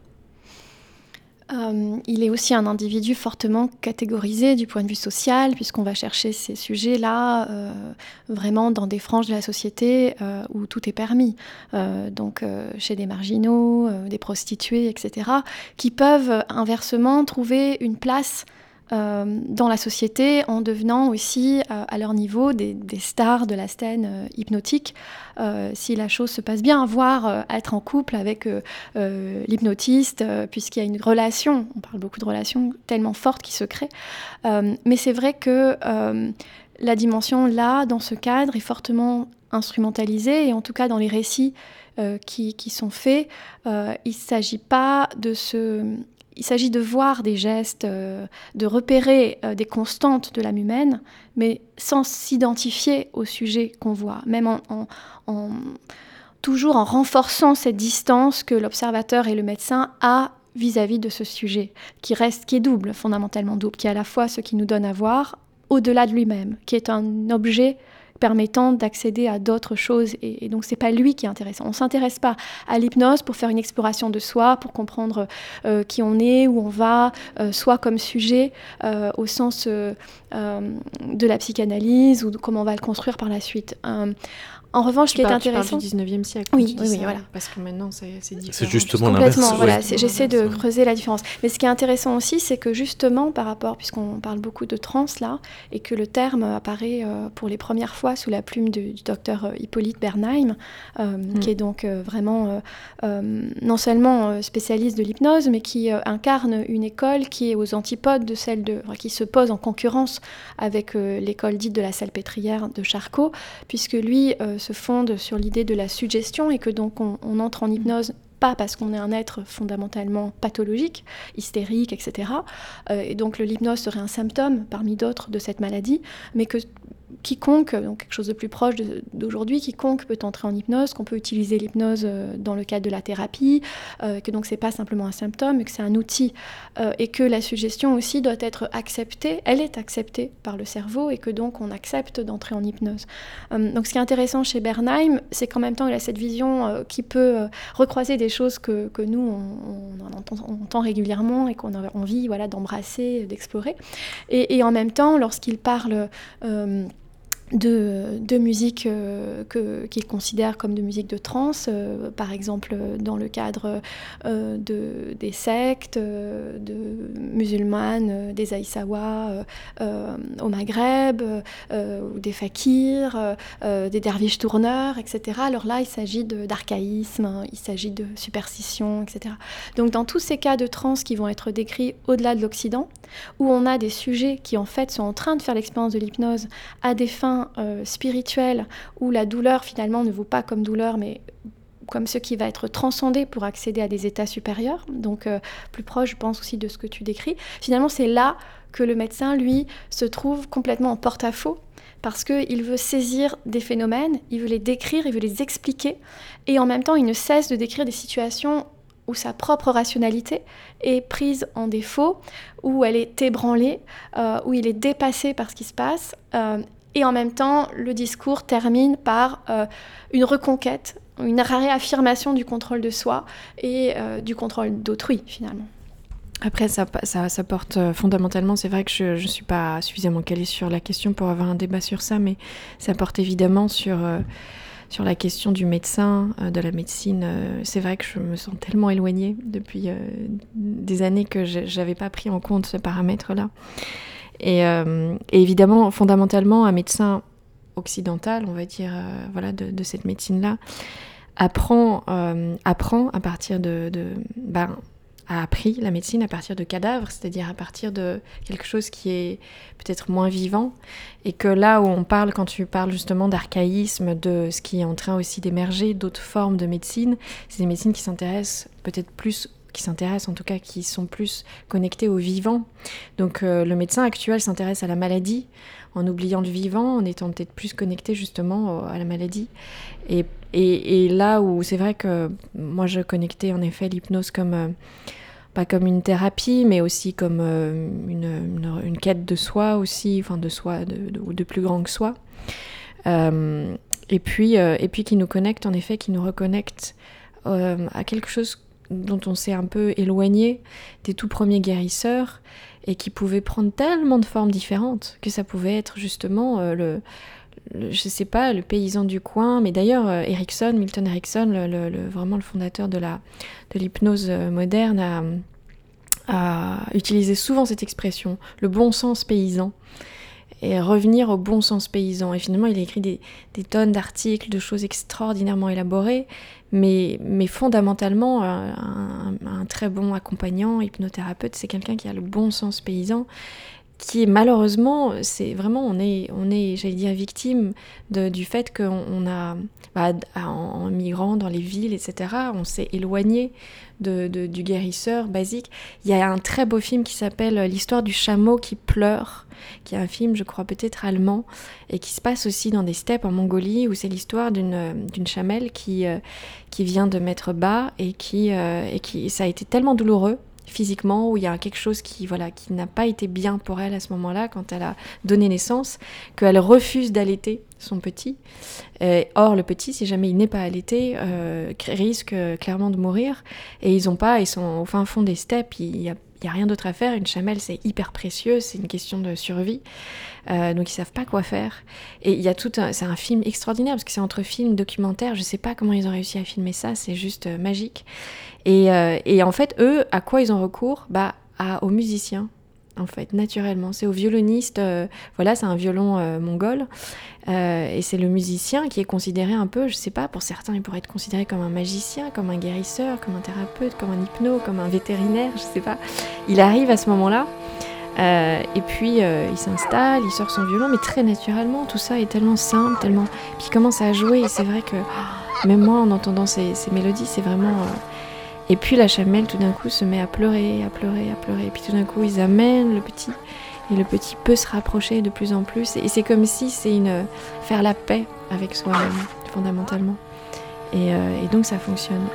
il est aussi un individu fortement catégorisé du point de vue social, puisqu'on va chercher ces sujets-là vraiment dans des franges de la société où tout est permis. donc chez des marginaux, des prostituées, etc., qui peuvent inversement trouver une place dans la société en devenant aussi euh, à leur niveau des, stars de la scène euh, hypnotique. si la chose se passe bien, voire être en couple avec l'hypnotiste, puisqu'il y a une relation, on parle beaucoup de relations tellement fortes qui se créent. mais c'est vrai que la dimension là, dans ce cadre, est fortement instrumentalisée, et en tout cas dans les récits qui, sont faits, il ne s'agit pas de se il s'agit de voir des gestes, euh, de repérer euh, des constantes de l'âme humaine, mais sans s'identifier au sujet qu'on voit, même en, toujours en renforçant cette distance que l'observateur et le médecin a vis-à-vis de ce sujet, qui reste, qui est double, fondamentalement double, qui est à la fois ce qui nous donne à voir au-delà de lui-même, qui est un objet permettant d'accéder à d'autres choses. Et, donc, c'est pas lui qui est intéressant. On s'intéresse pas à l'hypnose pour faire une exploration de soi, pour comprendre euh, qui on est, où on va, euh, soit comme sujet euh, au sens de la psychanalyse ou de comment on va le construire par la suite. En revanche, ce qui est parles- tu intéressant, parles du 19e siècle. Oui, oui, oui, ça, voilà. Parce que maintenant, c'est différent. C'est justement l'inverse. Complètement, voilà. J'essaie de creuser la différence. Mais ce qui est intéressant aussi, c'est que justement, par rapport, puisqu'on parle beaucoup de trans là, et que le terme apparaît euh, pour les premières fois sous la plume du, du docteur euh, Hippolyte Bernheim, euh, qui est donc euh, vraiment non seulement spécialiste de l'hypnose, mais qui incarne une école qui est aux antipodes de celle de, enfin, qui se pose en concurrence avec l'école dite de la salpêtrière de Charcot, puisque lui se fonde sur l'idée de la suggestion et que donc on, on entre en hypnose pas parce qu'on est un être fondamentalement pathologique, hystérique, etc. Euh, et donc le- l'hypnose serait un symptôme parmi d'autres de cette maladie, mais que quiconque, donc quelque chose de plus proche d'aujourd'hui, quiconque peut entrer en hypnose, qu'on peut utiliser l'hypnose euh, dans le cadre de la thérapie, euh, que donc c'est pas simplement un symptôme, mais que c'est un outil, euh, et que la suggestion aussi doit être acceptée, elle est acceptée par le cerveau, et que donc on accepte d'entrer en hypnose. Donc ce qui est intéressant chez Bernheim, c'est qu'en même temps il a cette vision qui peut recroiser des choses que, que nous on, on en entend, régulièrement et qu'on a envie voilà, d'embrasser, d'explorer. Et, en même temps, lorsqu'il parle de, musique euh, que- qu'il considère comme de musique de trance, euh, par exemple dans le cadre euh, de, des sectes, euh, de musulmanes, des Aïssawa au Maghreb, ou des fakirs, des derviches tourneurs, etc. Alors là, il s'agit d'archaïsme, hein, il s'agit de superstition, etc. Donc dans tous ces cas de trance qui vont être décrits au-delà de l'Occident, où on a des sujets qui en fait sont en train de faire l'expérience de l'hypnose à des fins euh, spirituelles, où la douleur finalement ne vaut pas comme douleur, mais comme ce qui va être transcendé pour accéder à des états supérieurs, donc euh, plus proche, je pense aussi de ce que tu décris. Finalement, c'est là que le médecin, lui, se trouve complètement en porte-à-faux parce qu'il veut saisir des phénomènes, il veut les décrire, il veut les expliquer, et en même temps, il ne cesse de décrire des situations où sa propre rationalité est prise en défaut, où elle est ébranlée, euh, où il est dépassé par ce qui se passe, euh, et en même temps, le discours termine par euh, une reconquête, une réaffirmation du contrôle de soi et euh, du contrôle d'autrui, finalement. Après, ça, porte euh, fondamentalement, c'est vrai que je ne suis pas suffisamment calée sur la question pour avoir un débat sur ça, mais ça porte évidemment sur, sur la question du médecin, de la médecine. c'est vrai que je me sens tellement éloignée depuis des années que je n'avais pas pris en compte ce paramètre-là. Et, euh, et évidemment, fondamentalement, un médecin occidental, on va dire, euh, voilà, de, cette médecine-là, apprend, euh, apprend à partir de, de ben, a appris la médecine à partir de cadavres, c'est-à-dire à partir de quelque chose qui est peut-être moins vivant, et que là où on parle, quand tu parles justement d'archaïsme, de ce qui est en train aussi d'émerger, d'autres formes de médecine, c'est des médecines qui s'intéressent peut-être plus qui s'intéressent en tout cas, qui sont plus connectés au vivant. Donc euh, le médecin actuel s'intéresse à la maladie en oubliant le vivant, en étant peut-être plus connecté justement à la maladie. Et, et, là où c'est vrai que moi je connectais en effet l'hypnose comme... Euh, pas comme une thérapie, mais aussi comme euh, une, une, quête de soi aussi, enfin de soi, de, de, de plus grand que soi. Et, puis, et puis qui nous connecte, en effet, qui nous reconnecte à quelque chose dont on s'est un peu éloigné des tout premiers guérisseurs et qui pouvait prendre tellement de formes différentes que ça pouvait être justement euh, le, je sais pas, le paysan du coin, mais d'ailleurs euh, Erickson, Milton Erickson, le, vraiment le fondateur de la de l'hypnose moderne, a, a, utilisé souvent cette expression, le bon sens paysan, et revenir au bon sens paysan. Et finalement, il a écrit des, tonnes d'articles, de choses extraordinairement élaborées, mais, mais fondamentalement, un, un, un très bon accompagnant, hypnothérapeute, c'est quelqu'un qui a le bon sens paysan qui est malheureusement, c'est vraiment, on est, on est j'allais dire, victime du fait qu'on on a, bah, en, migrant dans les villes, etc., on s'est éloigné de, du guérisseur basique. Il y a un très beau film qui s'appelle L'histoire du chameau qui pleure, qui est un film, je crois, peut-être allemand, et qui se passe aussi dans des steppes en Mongolie, où c'est l'histoire d'une, d'une chamelle qui, euh, qui vient de mettre bas et qui, euh, et qui, ça a été tellement douloureux physiquement, où il y a quelque chose qui, voilà, qui n'a pas été bien pour elle à ce moment-là, quand elle a donné naissance, qu'elle refuse d'allaiter son petit. Euh, or, le petit, si jamais il n'est pas allaité, euh, risque clairement de mourir. Et ils ont pas, ils sont au fin fond des steppes, il n'y a rien d'autre à faire. Une chamelle, c'est hyper précieux, c'est une question de survie. Euh, donc ils savent pas quoi faire. Et il y a tout c'est un film extraordinaire parce que c'est entre film, documentaire. Je sais pas comment ils ont réussi à filmer ça, c'est juste euh, magique. Et, euh, et, en fait, eux, à quoi ils ont recours Bah, à, aux musiciens en fait, naturellement. C'est au violoniste, euh, voilà, c'est un violon euh, mongol, et c'est le musicien qui est considéré un peu, je sais pas, pour certains, il pourrait être considéré comme un magicien, comme un guérisseur, comme un thérapeute, comme un hypno, comme un vétérinaire, je sais pas. Il arrive à ce moment-là, et puis il s'installe, il sort son violon, mais très naturellement, tout ça est tellement simple, tellement. Puis il commence à jouer, et c'est vrai que, même moi, en entendant ces mélodies, c'est vraiment et puis la chamelle, tout d'un coup, se met à pleurer, à pleurer, à pleurer. Et puis tout d'un coup, ils amènent le petit. Et le petit peut se rapprocher de plus en plus. Et c'est comme si c'est une faire la paix avec soi-même, fondamentalement. Et, euh, et donc ça fonctionne.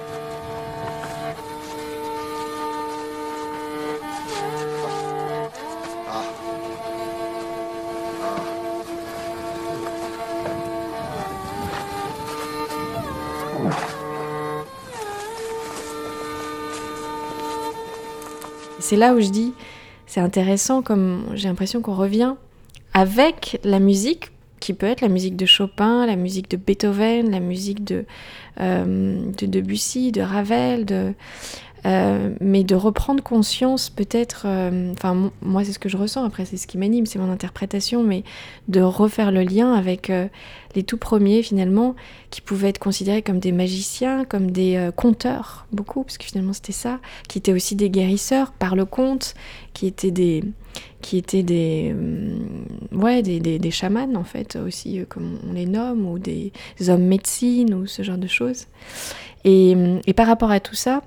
C'est là où je dis, c'est intéressant comme j'ai l'impression qu'on revient avec la musique qui peut être la musique de Chopin, la musique de Beethoven, la musique de, euh, de Debussy, de Ravel, de, euh, mais de reprendre conscience peut-être, euh, enfin moi c'est ce que je ressens, après c'est ce qui m'anime, c'est mon interprétation, mais de refaire le lien avec euh, les tout premiers finalement, qui pouvaient être considérés comme des magiciens, comme des conteurs, beaucoup, parce que finalement c'était ça, qui étaient aussi des guérisseurs par le conte, qui étaient des, qui étaient des, ouais, des, des, des chamans en fait aussi, comme on les nomme, ou des hommes médecine, ou ce genre de choses. Et, et par rapport à tout ça,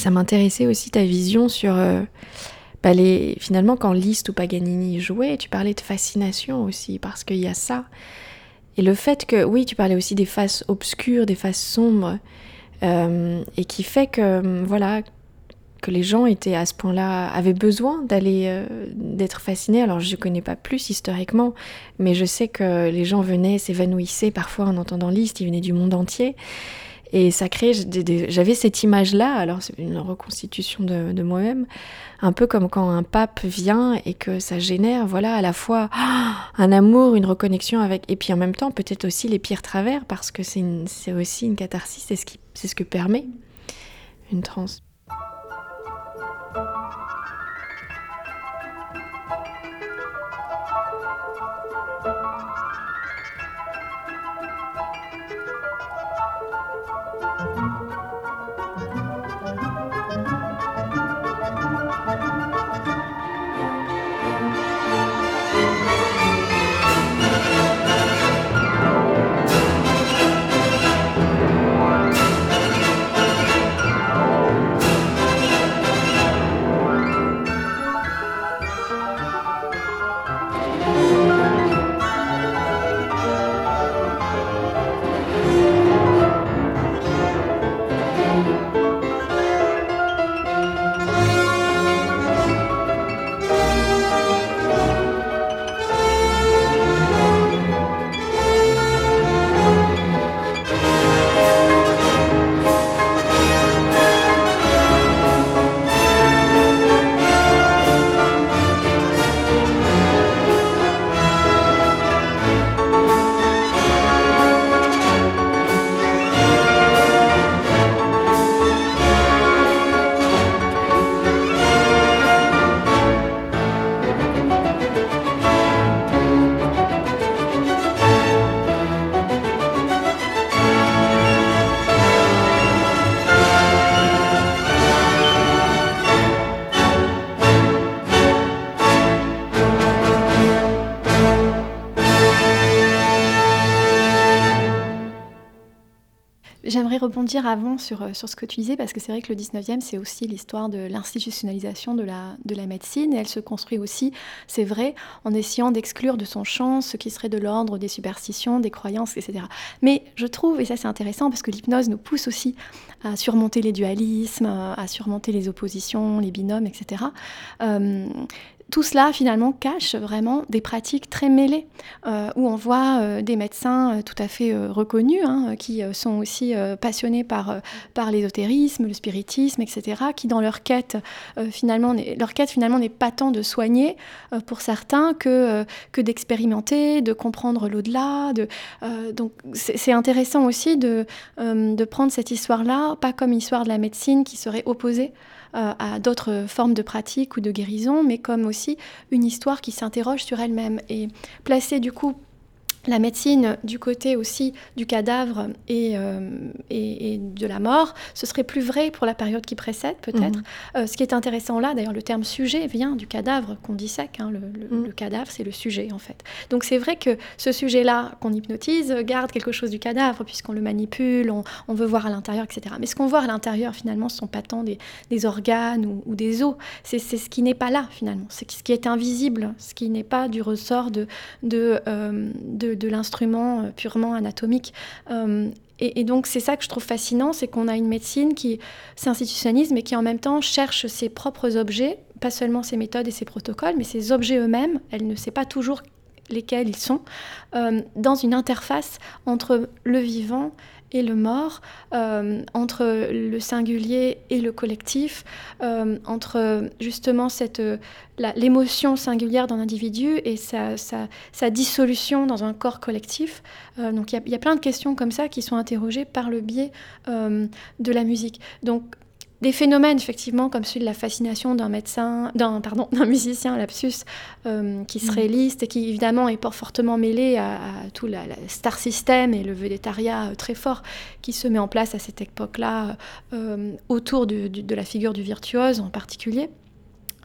ça m'intéressait aussi ta vision sur euh, bah, les, finalement quand Liszt ou Paganini jouaient, tu parlais de fascination aussi parce qu'il y a ça. Et le fait que, oui, tu parlais aussi des faces obscures, des faces sombres, euh, et qui fait que, voilà, que les gens étaient à ce point-là, avaient besoin d'aller, euh, d'être fascinés. Alors je ne connais pas plus historiquement, mais je sais que les gens venaient, s'évanouissaient parfois en entendant Liszt, ils venaient du monde entier. Et ça crée, j'avais cette image-là, alors c'est une reconstitution de, moi-même, un peu comme quand un pape vient et que ça génère, voilà, à la fois un amour, une reconnexion avec, et puis en même temps peut-être aussi les pires travers, parce que c'est aussi une catharsis, c'est ce, ce que permet une transe. Rebondir avant sur, euh, sur ce que tu disais, parce que c'est vrai que le 19e, c'est aussi l'histoire de l'institutionnalisation de la, de la médecine, et elle se construit aussi, c'est vrai, en essayant d'exclure de son champ ce qui serait de l'ordre des superstitions, des croyances, etc. Mais je trouve, et ça c'est intéressant, parce que l'hypnose nous pousse aussi à surmonter les dualismes, à surmonter les oppositions, les binômes, etc tout cela finalement cache vraiment des pratiques très mêlées, euh, où on voit euh, des médecins euh, tout à fait reconnus, hein, qui sont aussi passionnés par, l'ésotérisme, le spiritisme, etc., qui dans leur quête, finalement, leur quête finalement n'est pas tant de soigner pour certains que, d'expérimenter, de comprendre l'au-delà. De, donc c'est intéressant aussi de prendre cette histoire-là, pas comme histoire de la médecine qui serait opposée euh, à d'autres formes de pratiques ou de guérison, mais comme aussi une histoire qui s'interroge sur elle-même. Et placer du coup la médecine du côté aussi du cadavre euh, et, et, de la mort, ce serait plus vrai pour la période qui précède peut-être. Mhm. Euh, ce qui est intéressant là, d'ailleurs le terme sujet vient du cadavre qu'on dissèque. Hein, le, mhm. le, cadavre, c'est le sujet en fait. Donc c'est vrai que ce sujet-là qu'on hypnotise garde quelque chose du cadavre puisqu'on le manipule, on, veut voir à l'intérieur, etc. Mais ce qu'on voit à l'intérieur finalement, ce sont pas tant des, des organes ou, des os. C'est ce qui n'est pas là finalement. C'est ce qui est invisible, ce qui n'est pas du ressort de, de, euh, de de, l'instrument euh, purement anatomique. Euh, et, donc c'est ça que je trouve fascinant, c'est qu'on a une médecine qui s'institutionnalise, mais qui en même temps cherche ses propres objets, pas seulement ses méthodes et ses protocoles, mais ses objets eux-mêmes. Elle ne sait pas toujours lesquels ils sont, euh, dans une interface entre le vivant et le mort, euh, entre le singulier et le collectif, euh, entre justement cette, l'émotion singulière d'un individu et sa, dissolution dans un corps collectif. Euh, donc il y, y, a plein de questions comme ça qui sont interrogées par le biais de la musique. Donc des phénomènes effectivement comme celui de la fascination d'un médecin, d'un pardon, d'un musicien lapsus euh, qui serait mm. liste et qui évidemment est fortement mêlé à, tout le star system et le vedettariat euh, très fort qui se met en place à cette époque-là euh, autour de la figure du virtuose en particulier.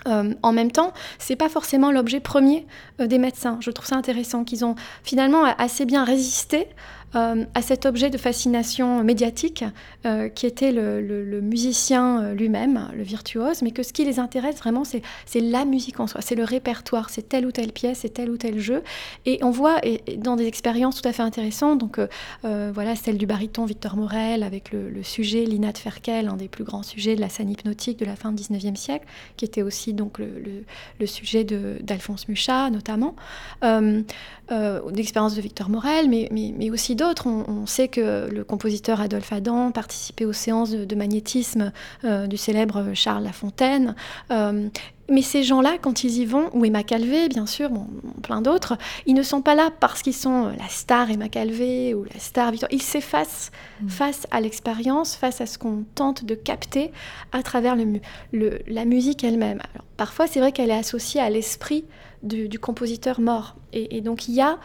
en même temps, c'est pas forcément l'objet premier des médecins. Je trouve ça intéressant qu'ils ont finalement assez bien résisté euh, à cet objet de fascination médiatique euh, qui était le, musicien euh, lui-même, le virtuose, mais que ce qui les intéresse vraiment, c'est la musique en soi, c'est le répertoire, c'est telle ou telle pièce, c'est tel ou tel jeu. Et on voit dans des expériences tout à fait intéressantes, donc voilà, celle du baryton Victor Morel avec le, sujet Lina de Ferkel, un des plus grands sujets de la scène hypnotique de la fin du 19e siècle, qui était aussi donc le, sujet d'Alphonse Mucha notamment, d'expérience de Victor Morel, mais, mais aussi d'autres on, sait que le compositeur Adolphe Adam participait aux séances de, magnétisme euh, du célèbre Charles Lafontaine. Euh, mais ces gens-là, quand ils y vont, ou Emma Calvé, bien sûr, bon, plein d'autres, ils ne sont pas là parce qu'ils sont la star Emma Calvé ou la star Victor. Ils s'effacent mm. face à l'expérience, face à ce qu'on tente de capter à travers le, la musique elle-même. parfois, c'est vrai qu'elle est associée à l'esprit du, compositeur mort. Et, et donc, il y a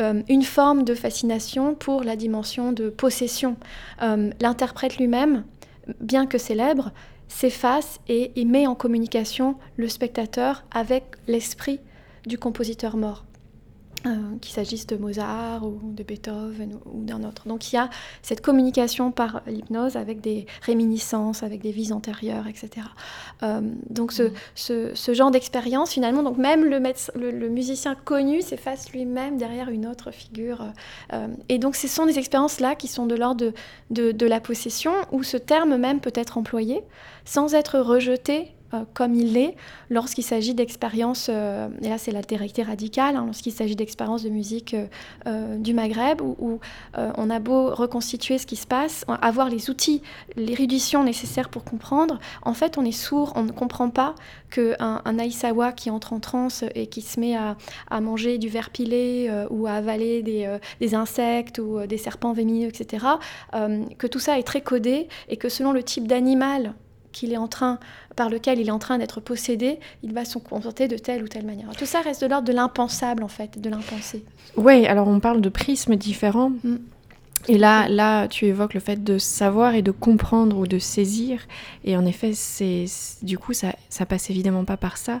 euh, une forme de fascination pour la dimension de possession. Euh, l'interprète lui-même, bien que célèbre, s'efface et, et met en communication le spectateur avec l'esprit du compositeur mort. Euh, qu'il s'agisse de Mozart ou de Beethoven ou, d'un autre. Donc il y a cette communication par l'hypnose avec des réminiscences, avec des vies antérieures, etc. Euh, donc ce, ce, ce genre d'expérience, finalement, donc même le, le, musicien connu s'efface lui-même derrière une autre figure. Euh, et donc ce sont des expériences-là qui sont de l'ordre de, de, de, la possession, où ce terme même peut être employé sans être rejeté euh, comme il l'est lorsqu'il s'agit d'expériences, euh, et là c'est l'altérité radicale, hein, lorsqu'il s'agit d'expériences de musique euh, du Maghreb, où, on a beau reconstituer ce qui se passe, avoir les outils, l'érudition nécessaire pour comprendre, en fait on est sourd, on ne comprend pas qu'un un Aïsawa qui entre en transe et qui se met à, manger du verre pilé ou à avaler des, des, insectes ou des serpents vémineux, etc., que tout ça est très codé et que selon le type d'animal qu'il est en train, par lequel il est en train d'être possédé, il va se comporter de telle ou telle manière. Tout ça reste de l'ordre de l'impensable, en fait, de l'impensé. Oui, alors on parle de prismes différents. Mm. Et là, là, tu évoques le fait de savoir et de comprendre ou de saisir. Et en effet, c'est du coup, ça, ça passe évidemment pas par ça.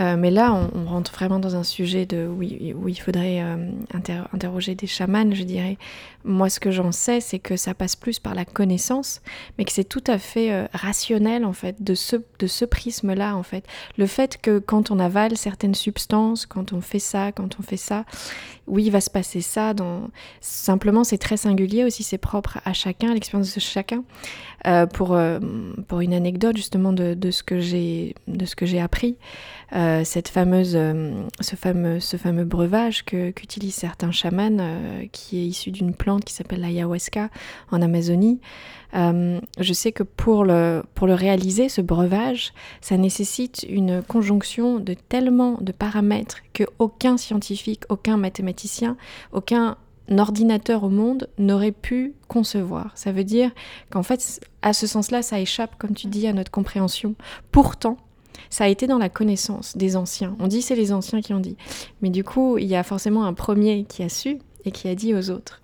Euh, mais là, on, rentre vraiment dans un sujet de, où, où il faudrait euh, interroger des chamans, je dirais. Moi, ce que j'en sais, c'est que ça passe plus par la connaissance, mais que c'est tout à fait euh, rationnel, en fait, de ce, de ce prisme-là, en fait. Le fait que quand on avale certaines substances, quand on fait ça, quand on fait ça, oui, il va se passer ça. Simplement, c'est très singulier aussi, c'est propre à chacun, à l'expérience de chacun. pour, pour une anecdote, justement, de, de ce que j'ai appris, euh, cette fameuse, euh, ce, fameux, ce fameux breuvage qu'utilisent certains chamans, euh, qui est issu d'une plante qui s'appelle l'ayahuasca en Amazonie. je sais que pour le, pour le réaliser, ce breuvage, ça nécessite une conjonction de tellement de paramètres que aucun scientifique, aucun mathématicien, aucun ordinateur au monde n'aurait pu concevoir. Ça veut dire qu'en fait, à ce sens-là, ça échappe, comme tu dis, à notre compréhension. Pourtant, ça a été dans la connaissance des anciens. On dit c'est les anciens qui ont dit. Mais du coup, il y a forcément un premier qui a su et qui a dit aux autres.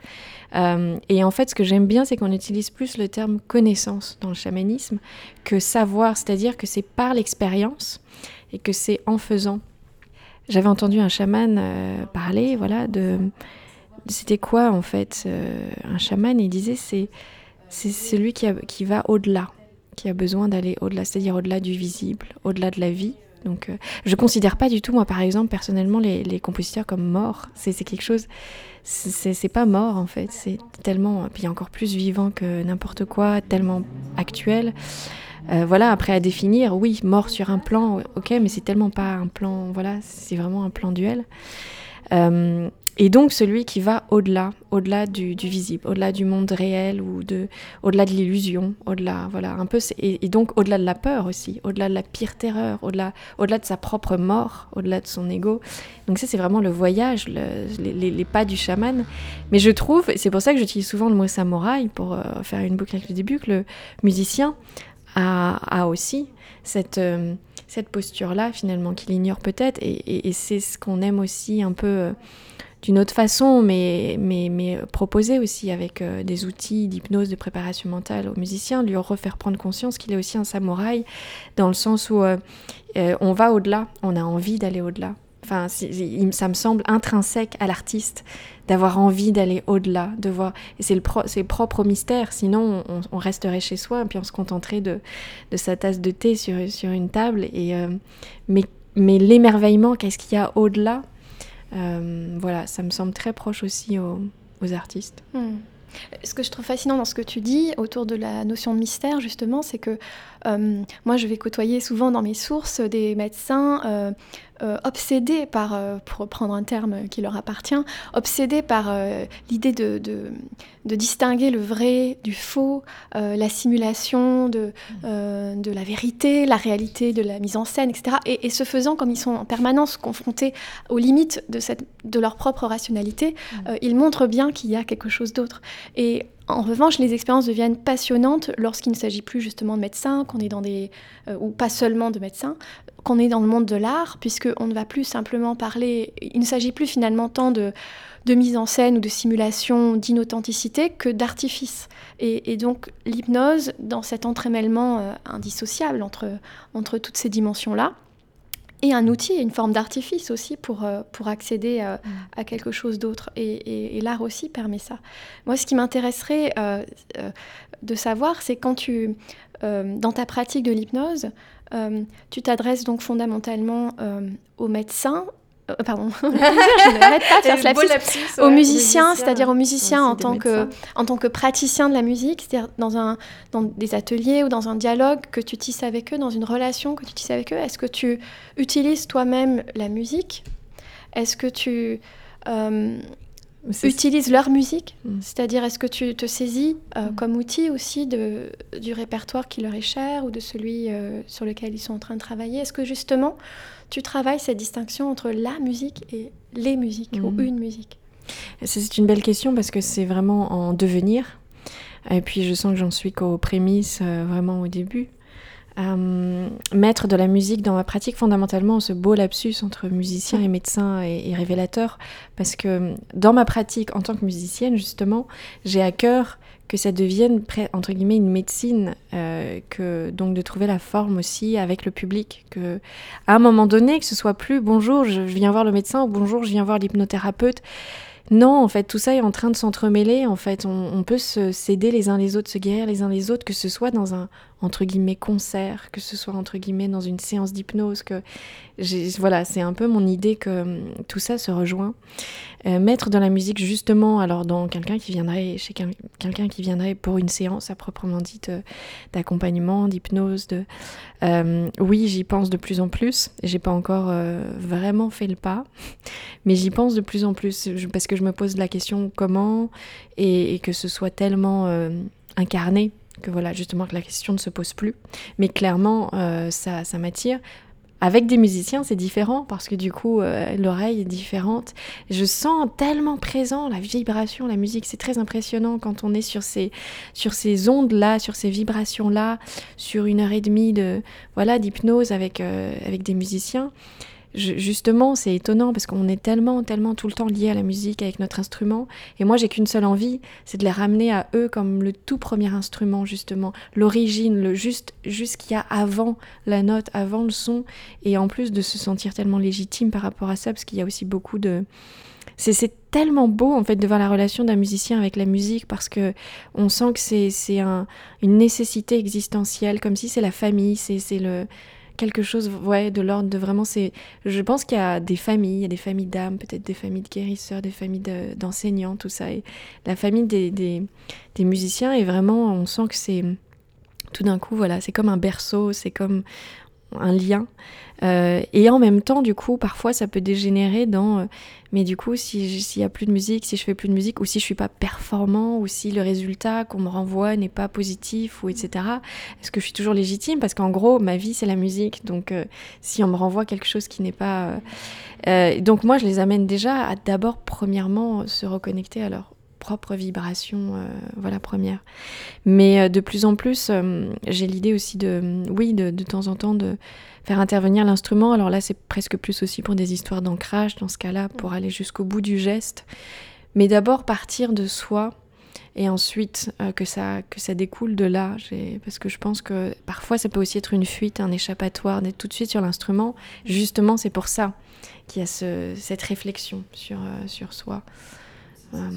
Euh, et en fait, ce que j'aime bien, c'est qu'on utilise plus le terme connaissance dans le chamanisme que savoir, c'est-à-dire que c'est par l'expérience et que c'est en faisant. J'avais entendu un chaman euh, parler, voilà, de c'était quoi en fait euh, un chaman? Il disait c'est c'est celui qui, qui va au-delà qui a besoin d'aller au-delà, c'est-à-dire au-delà du visible, au-delà de la vie. Donc, euh, je considère pas du tout, moi, par exemple, personnellement, les, les compositeurs comme morts. C'est quelque chose, c'est pas mort en fait. C'est tellement, puis encore plus vivant que n'importe quoi, tellement actuel. Euh, voilà, après à définir, oui, mort sur un plan, ok, mais c'est tellement pas un plan, voilà, c'est vraiment un plan duel. Euh, et donc celui qui va au-delà, au-delà du, visible, au-delà du monde réel ou de, au-delà de l'illusion, au-delà, voilà, un peu, et, donc au-delà de la peur aussi, au-delà de la pire terreur, au-delà, au-delà de sa propre mort, au-delà de son ego. Donc ça, c'est vraiment le voyage, les, pas du chaman. Mais je trouve, et c'est pour ça que j'utilise souvent le mot samouraï pour euh, faire une boucle avec le début, que le musicien a, aussi cette euh, cette posture-là, finalement, qu'il ignore peut-être, et, c'est ce qu'on aime aussi un peu euh, d'une autre façon, mais, mais, mais proposer aussi avec euh, des outils d'hypnose, de préparation mentale aux musiciens, lui refaire prendre conscience qu'il est aussi un samouraï, dans le sens où euh, euh, on va au-delà, on a envie d'aller au-delà. Enfin, ça me semble intrinsèque à l'artiste d'avoir envie d'aller au-delà, de voir. Et c'est le, pro, propre au mystère, sinon on, resterait chez soi et puis on se contenterait de, de sa tasse de thé sur, sur une table. Et, mais mais l'émerveillement, qu'est-ce qu'il y a au-delà euh, voilà, ça me semble très proche aussi aux, artistes. Hmm. Ce que je trouve fascinant dans ce que tu dis autour de la notion de mystère, justement, c'est que euh, moi, je vais côtoyer souvent dans mes sources des médecins euh, euh, obsédés par, pour reprendre un terme qui leur appartient, obsédés par l'idée de, de, distinguer le vrai du faux, la simulation de, de la vérité, la réalité de la mise en scène, etc. Et, et, ce faisant, comme ils sont en permanence confrontés aux limites de, cette, de leur propre rationalité, mmh. ils montrent bien qu'il y a quelque chose d'autre. Et en revanche, les expériences deviennent passionnantes lorsqu'il ne s'agit plus justement de médecins, qu'on est dans des euh, ou pas seulement de médecins, qu'on est dans le monde de l'art, puisque on ne va plus simplement parler. Il ne s'agit plus finalement tant de, de mise en scène ou de simulation, d'inauthenticité que d'artifice. Et, donc l'hypnose, dans cet entremêlement euh, indissociable entre, entre toutes ces dimensions-là, et un outil, une forme d'artifice aussi pour, euh, pour accéder euh, mm. à quelque chose d'autre. Et, l'art aussi permet ça. Moi, ce qui m'intéresserait euh, de savoir, c'est quand tu, dans ta pratique de l'hypnose, tu t'adresses donc fondamentalement aux médecins, euh, pardon, je n'arrête pas de faire ce lapsus, aux musiciens, c'est-à-dire aux musiciens en tant, que, en tant que praticien de la musique, c'est-à-dire dans, un, dans des ateliers ou dans un dialogue que tu tisses avec eux, dans une relation que tu tisses avec eux. Est-ce que tu utilises toi-même la musique? Est-ce que tu euh, utilises leur musique? Mm. C'est-à-dire, est-ce que tu te saisis euh, mm. comme outil aussi de, du répertoire qui leur est cher ou de celui sur lequel ils sont en train de travailler? Est-ce que justement tu travailles cette distinction entre la musique et les musiques, ou mhm. une musique? C'est une belle question parce que c'est vraiment en devenir. Et puis je sens que j'en suis qu'aux prémices, euh, vraiment au début. Euh, mettre de la musique dans ma pratique, fondamentalement, ce beau lapsus entre musicien et médecin et, révélateur, parce que dans ma pratique en tant que musicienne, justement, j'ai à cœur que ça devienne entre guillemets une médecine, euh, que donc de trouver la forme aussi avec le public, que à un moment donné que ce soit plus bonjour je viens voir le médecin ou bonjour je viens voir l'hypnothérapeute. Non, en fait, tout ça est en train de s'entremêler. En fait, on, peut se s'aider les uns les autres, se guérir les uns les autres, que ce soit dans un entre guillemets concert, que ce soit entre guillemets dans une séance d'hypnose, que voilà, c'est un peu mon idée que hum, tout ça se rejoint. Euh, mettre dans la musique justement, alors dans quelqu'un qui viendrait chez quelqu'un qui viendrait pour une séance à proprement dite euh, d'accompagnement, d'hypnose, de euh, oui, j'y pense de plus en plus. J'ai pas encore vraiment fait le pas, mais j'y pense de plus en plus parce que je me pose la question comment et, et que ce soit tellement incarné que voilà justement que la question ne se pose plus. Mais clairement, ça, ça m'attire. Avec des musiciens, c'est différent parce que du coup, euh, l'oreille est différente. Je sens tellement présent la vibration, la musique. C'est très impressionnant quand on est sur ces, sur ces ondes-là, sur ces vibrations-là, sur une heure et demie de voilà d'hypnose avec, euh, avec des musiciens justement, c'est étonnant parce qu'on est tellement, tellement tout le temps lié à la musique avec notre instrument. Et moi, j'ai qu'une seule envie, c'est de les ramener à eux comme le tout premier instrument, justement, l'origine, le juste, juste qu'il y a avant la note, avant le son, et en plus de se sentir tellement légitime par rapport à ça, parce qu'il y a aussi beaucoup de c'est tellement beau en fait de voir la relation d'un musicien avec la musique parce que on sent que c'est un, une nécessité existentielle, comme si c'est la famille, c'est le quelque chose ouais, de l'ordre de vraiment c'est je pense qu'il y a des familles il y a des familles d'âmes peut-être des familles de guérisseurs des familles d'enseignants tout ça. Et la famille des, des, des, musiciens et vraiment on sent que c'est tout d'un coup voilà c'est comme un berceau c'est comme un lien euh, et en même temps, du coup, parfois, ça peut dégénérer dans. Euh, mais du coup, s'il n'y a plus de musique, si je fais plus de musique, ou si je suis pas performant, ou si le résultat qu'on me renvoie n'est pas positif, ou etc. Est-ce que je suis toujours légitime? Parce qu'en gros, ma vie, c'est la musique. Donc, euh, si on me renvoie quelque chose qui n'est pas. donc, moi, je les amène déjà à d'abord, premièrement, se reconnecter à leur propre vibration, voilà, première. Mais de plus en plus, j'ai l'idée aussi de, oui, de, de temps en temps, de faire intervenir l'instrument. Alors là, c'est presque plus aussi pour des histoires d'ancrage, dans ce cas-là, pour aller jusqu'au bout du geste. Mais d'abord partir de soi et ensuite euh, que, ça, que ça découle de là. Parce que je pense que parfois, ça peut aussi être une fuite, un échappatoire, d'être tout de suite sur l'instrument. Justement, c'est pour ça qu'il y a ce, cette réflexion sur, euh, sur soi. Euh,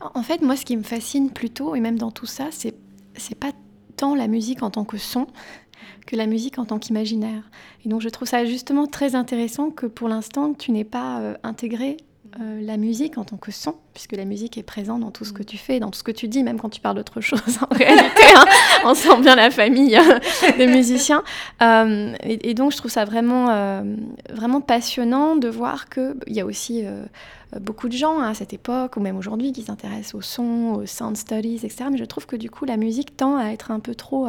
en fait, moi, ce qui me fascine plutôt, et même dans tout ça, c'est, pas tant la musique en tant que son, que la musique en tant qu'imaginaire. Et donc je trouve ça justement très intéressant que pour l'instant tu n'aies pas euh, intégré euh, la musique en tant que son, puisque la musique est présente dans tout ce que tu fais, dans tout ce que tu dis, même quand tu parles d'autre chose en réalité. Hein. on sent bien la famille euh, des musiciens. et, donc je trouve ça vraiment, vraiment passionnant de voir qu'il y a aussi beaucoup de gens hein, à cette époque, ou même aujourd'hui, qui s'intéressent au son, aux sound studies, etc. Mais je trouve que du coup la musique tend à être un peu trop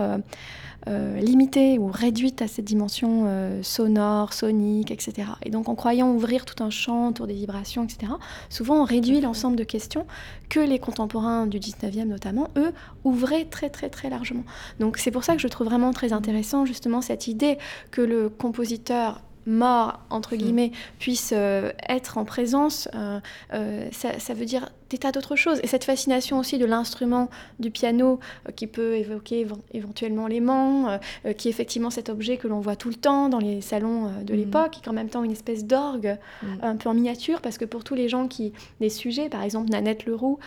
euh, limitée ou réduite à cette dimension euh, sonore, sonique, etc. Et donc en croyant ouvrir tout un champ autour des vibrations, etc., souvent on réduit l'ensemble de questions que les contemporains du 19e notamment, eux, ouvraient très très très largement. Donc c'est pour ça que je trouve vraiment très intéressant justement cette idée que le compositeur mort, entre mm. guillemets, puisse euh, être en présence, ça, ça, veut dire des tas d'autres choses. Et cette fascination aussi de l'instrument du piano euh, qui peut évoquer éventuellement l'aimant, euh, euh, qui est effectivement cet objet que l'on voit tout le temps dans les salons de mm. l'époque, qui est en même temps une espèce d'orgue mm. un peu en miniature, parce que pour tous les gens qui, des sujets, par exemple Nanette Leroux,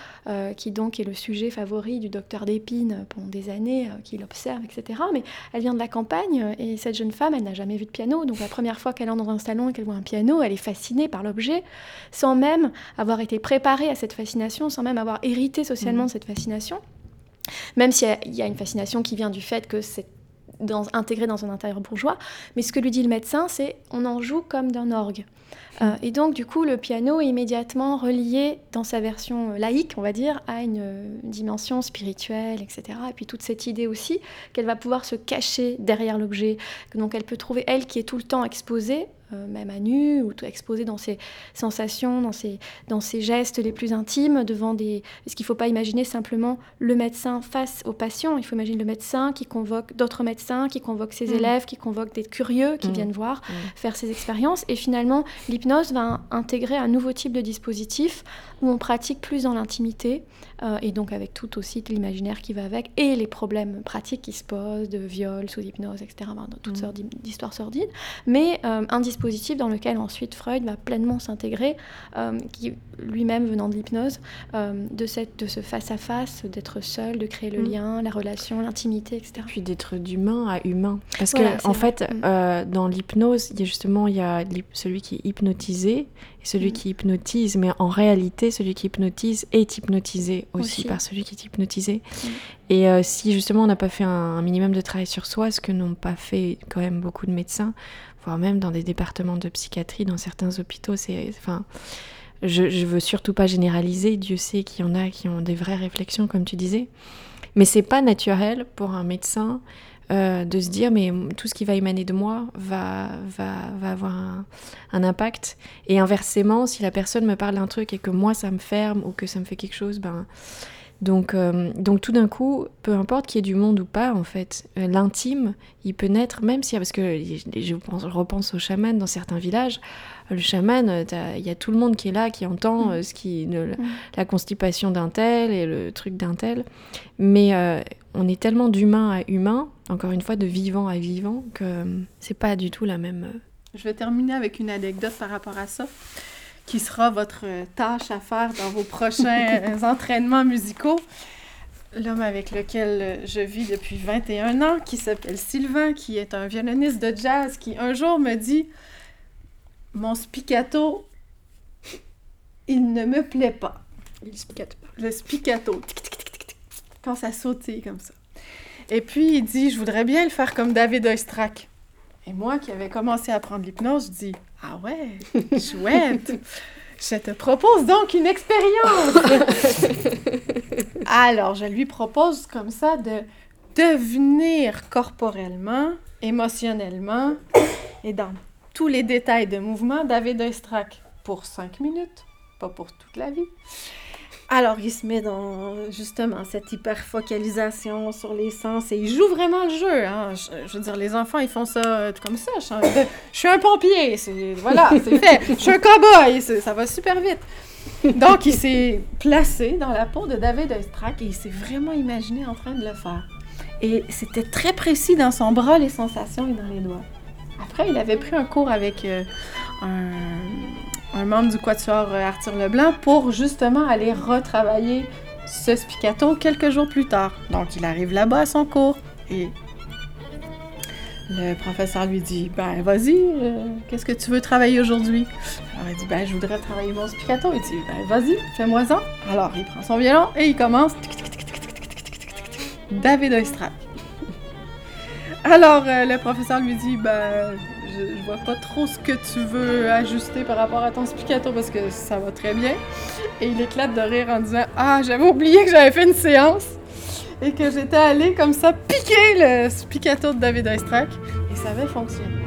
qui donc est le sujet favori du docteur d'Épine pendant des années, qui l'observe, etc. Mais elle vient de la campagne et cette jeune femme, elle n'a jamais vu de piano, donc la première fois qu'elle entre dans un salon et qu'elle voit un piano, elle est fascinée par l'objet, sans même avoir été préparée à cette fascination sans même avoir hérité socialement de mm. cette fascination. Même s'il y, a une fascination qui vient du fait que c'est dans, intégré dans un intérieur bourgeois. Mais ce que lui dit le médecin, c'est on en joue comme d'un orgue. Euh, et donc, du coup, le piano est immédiatement relié, dans sa version euh, laïque, on va dire, à une, euh, dimension spirituelle, etc. Et puis toute cette idée aussi qu'elle va pouvoir se cacher derrière l'objet. Donc, elle peut trouver, elle qui est tout le temps exposée, euh, même à nu, ou exposé dans ses sensations, dans ses, dans ses gestes les plus intimes, devant des... Est-ce qu'il ne faut pas imaginer simplement le médecin face au patient Il faut imaginer le médecin qui convoque d'autres médecins, qui convoque ses mm. élèves, qui convoque des curieux qui mm. viennent voir, mm. faire ses expériences. Et finalement, l'hypnose va intégrer un nouveau type de dispositif où on pratique plus dans l'intimité, euh, et donc avec tout aussi l'imaginaire qui va avec, et les problèmes pratiques qui se posent, de viol sous hypnose, etc., dans toutes sortes d'histoires sordides, mais euh, un dispositif dans lequel ensuite Freud va pleinement s'intégrer, euh, qui lui-même venant de l'hypnose, de, cette, de ce face-à-face, d'être seul, de créer le Mm. lien, la relation, l'intimité, etc. Puis d'être d'humain à humain. Parce Voilà, que, en vrai. fait, Mm. dans l'hypnose, il y a justement il y a celui qui est hypnotisé et celui Mm. qui hypnotise. Mais en réalité, celui qui hypnotise est hypnotisé aussi, Aussi. par celui qui est hypnotisé. Mm. Et euh, si justement on n'a pas fait un, un minimum de travail sur soi, ce que n'ont pas fait quand même beaucoup de médecins, voire même dans des départements de psychiatrie, dans certains hôpitaux, c'est. Enfin. Je, je veux surtout pas généraliser, Dieu sait qu'il y en a qui ont des vraies réflexions, comme tu disais. Mais c'est pas naturel pour un médecin euh, de se dire mais tout ce qui va émaner de moi va, va, va avoir un, un impact. Et inversement, si la personne me parle d'un truc et que moi ça me ferme ou que ça me fait quelque chose, ben. Donc, euh, donc tout d'un coup, peu importe qu'il y ait du monde ou pas, en fait, euh, l'intime, il peut naître, même si, parce que je, pense, je repense au chaman dans certains villages, le chaman, il y a tout le monde qui est là, qui entend euh, ce qui, le- la constipation d'un tel et le truc d'un tel. Mais euh, on est tellement d'humain à humain, encore une fois, de vivant à vivant, que euh, c'est pas du tout la même. euh, Je vais terminer avec une anecdote par rapport à ça, qui sera votre euh, tâche à faire dans vos prochains entraînements musicaux. L'homme avec lequel je vis depuis 21 ans, qui s'appelle Sylvain, qui est un violoniste de jazz, qui un jour me dit Mon spiccato, il ne me plaît pas. Le spiccato, tic, tic, tic, tic, quand ça sautille comme ça. Et puis il dit Je voudrais bien le faire comme David Oistrakh. Et moi qui avais commencé à apprendre l'hypnose, je dis Ah ouais, chouette Je te propose donc une expérience Alors, je lui propose comme ça de devenir corporellement, émotionnellement et dans tous les détails de mouvement David Oistrakh pour cinq minutes, pas pour toute la vie. Alors, il se met dans justement cette hyper-focalisation sur les sens et il joue vraiment le jeu. hein. Je, je veux dire, les enfants, ils font ça euh, comme ça. Je, suis un- je suis un pompier, voilà, c'est fait. Je suis un cow-boy, ça va super vite. Donc, il s'est placé dans la peau de David Oistrakh et il s'est vraiment imaginé en train de le faire. Et c'était très précis dans son bras, les sensations et dans les doigts. Après, il avait pris un cours avec euh, un, un membre du Quatuor euh, Arthur Leblanc pour justement aller retravailler ce spiccato quelques jours plus tard. Donc il arrive là-bas à son cours et le professeur lui dit Ben, vas-y, euh, qu'est-ce que tu veux travailler aujourd'hui Alors, il dit Ben, je voudrais travailler mon spiccato. Il dit Ben, vas-y, fais-moi ça. Alors, il prend son violon et il commence David Oistrakh. Alors, euh, le professeur lui dit Ben, je, je vois pas trop ce que tu veux ajuster par rapport à ton spiccato parce que ça va très bien. Et il éclate de rire en disant Ah, j'avais oublié que j'avais fait une séance et que j'étais allée comme ça piquer le spiccato de David Oistrakh et ça avait fonctionné.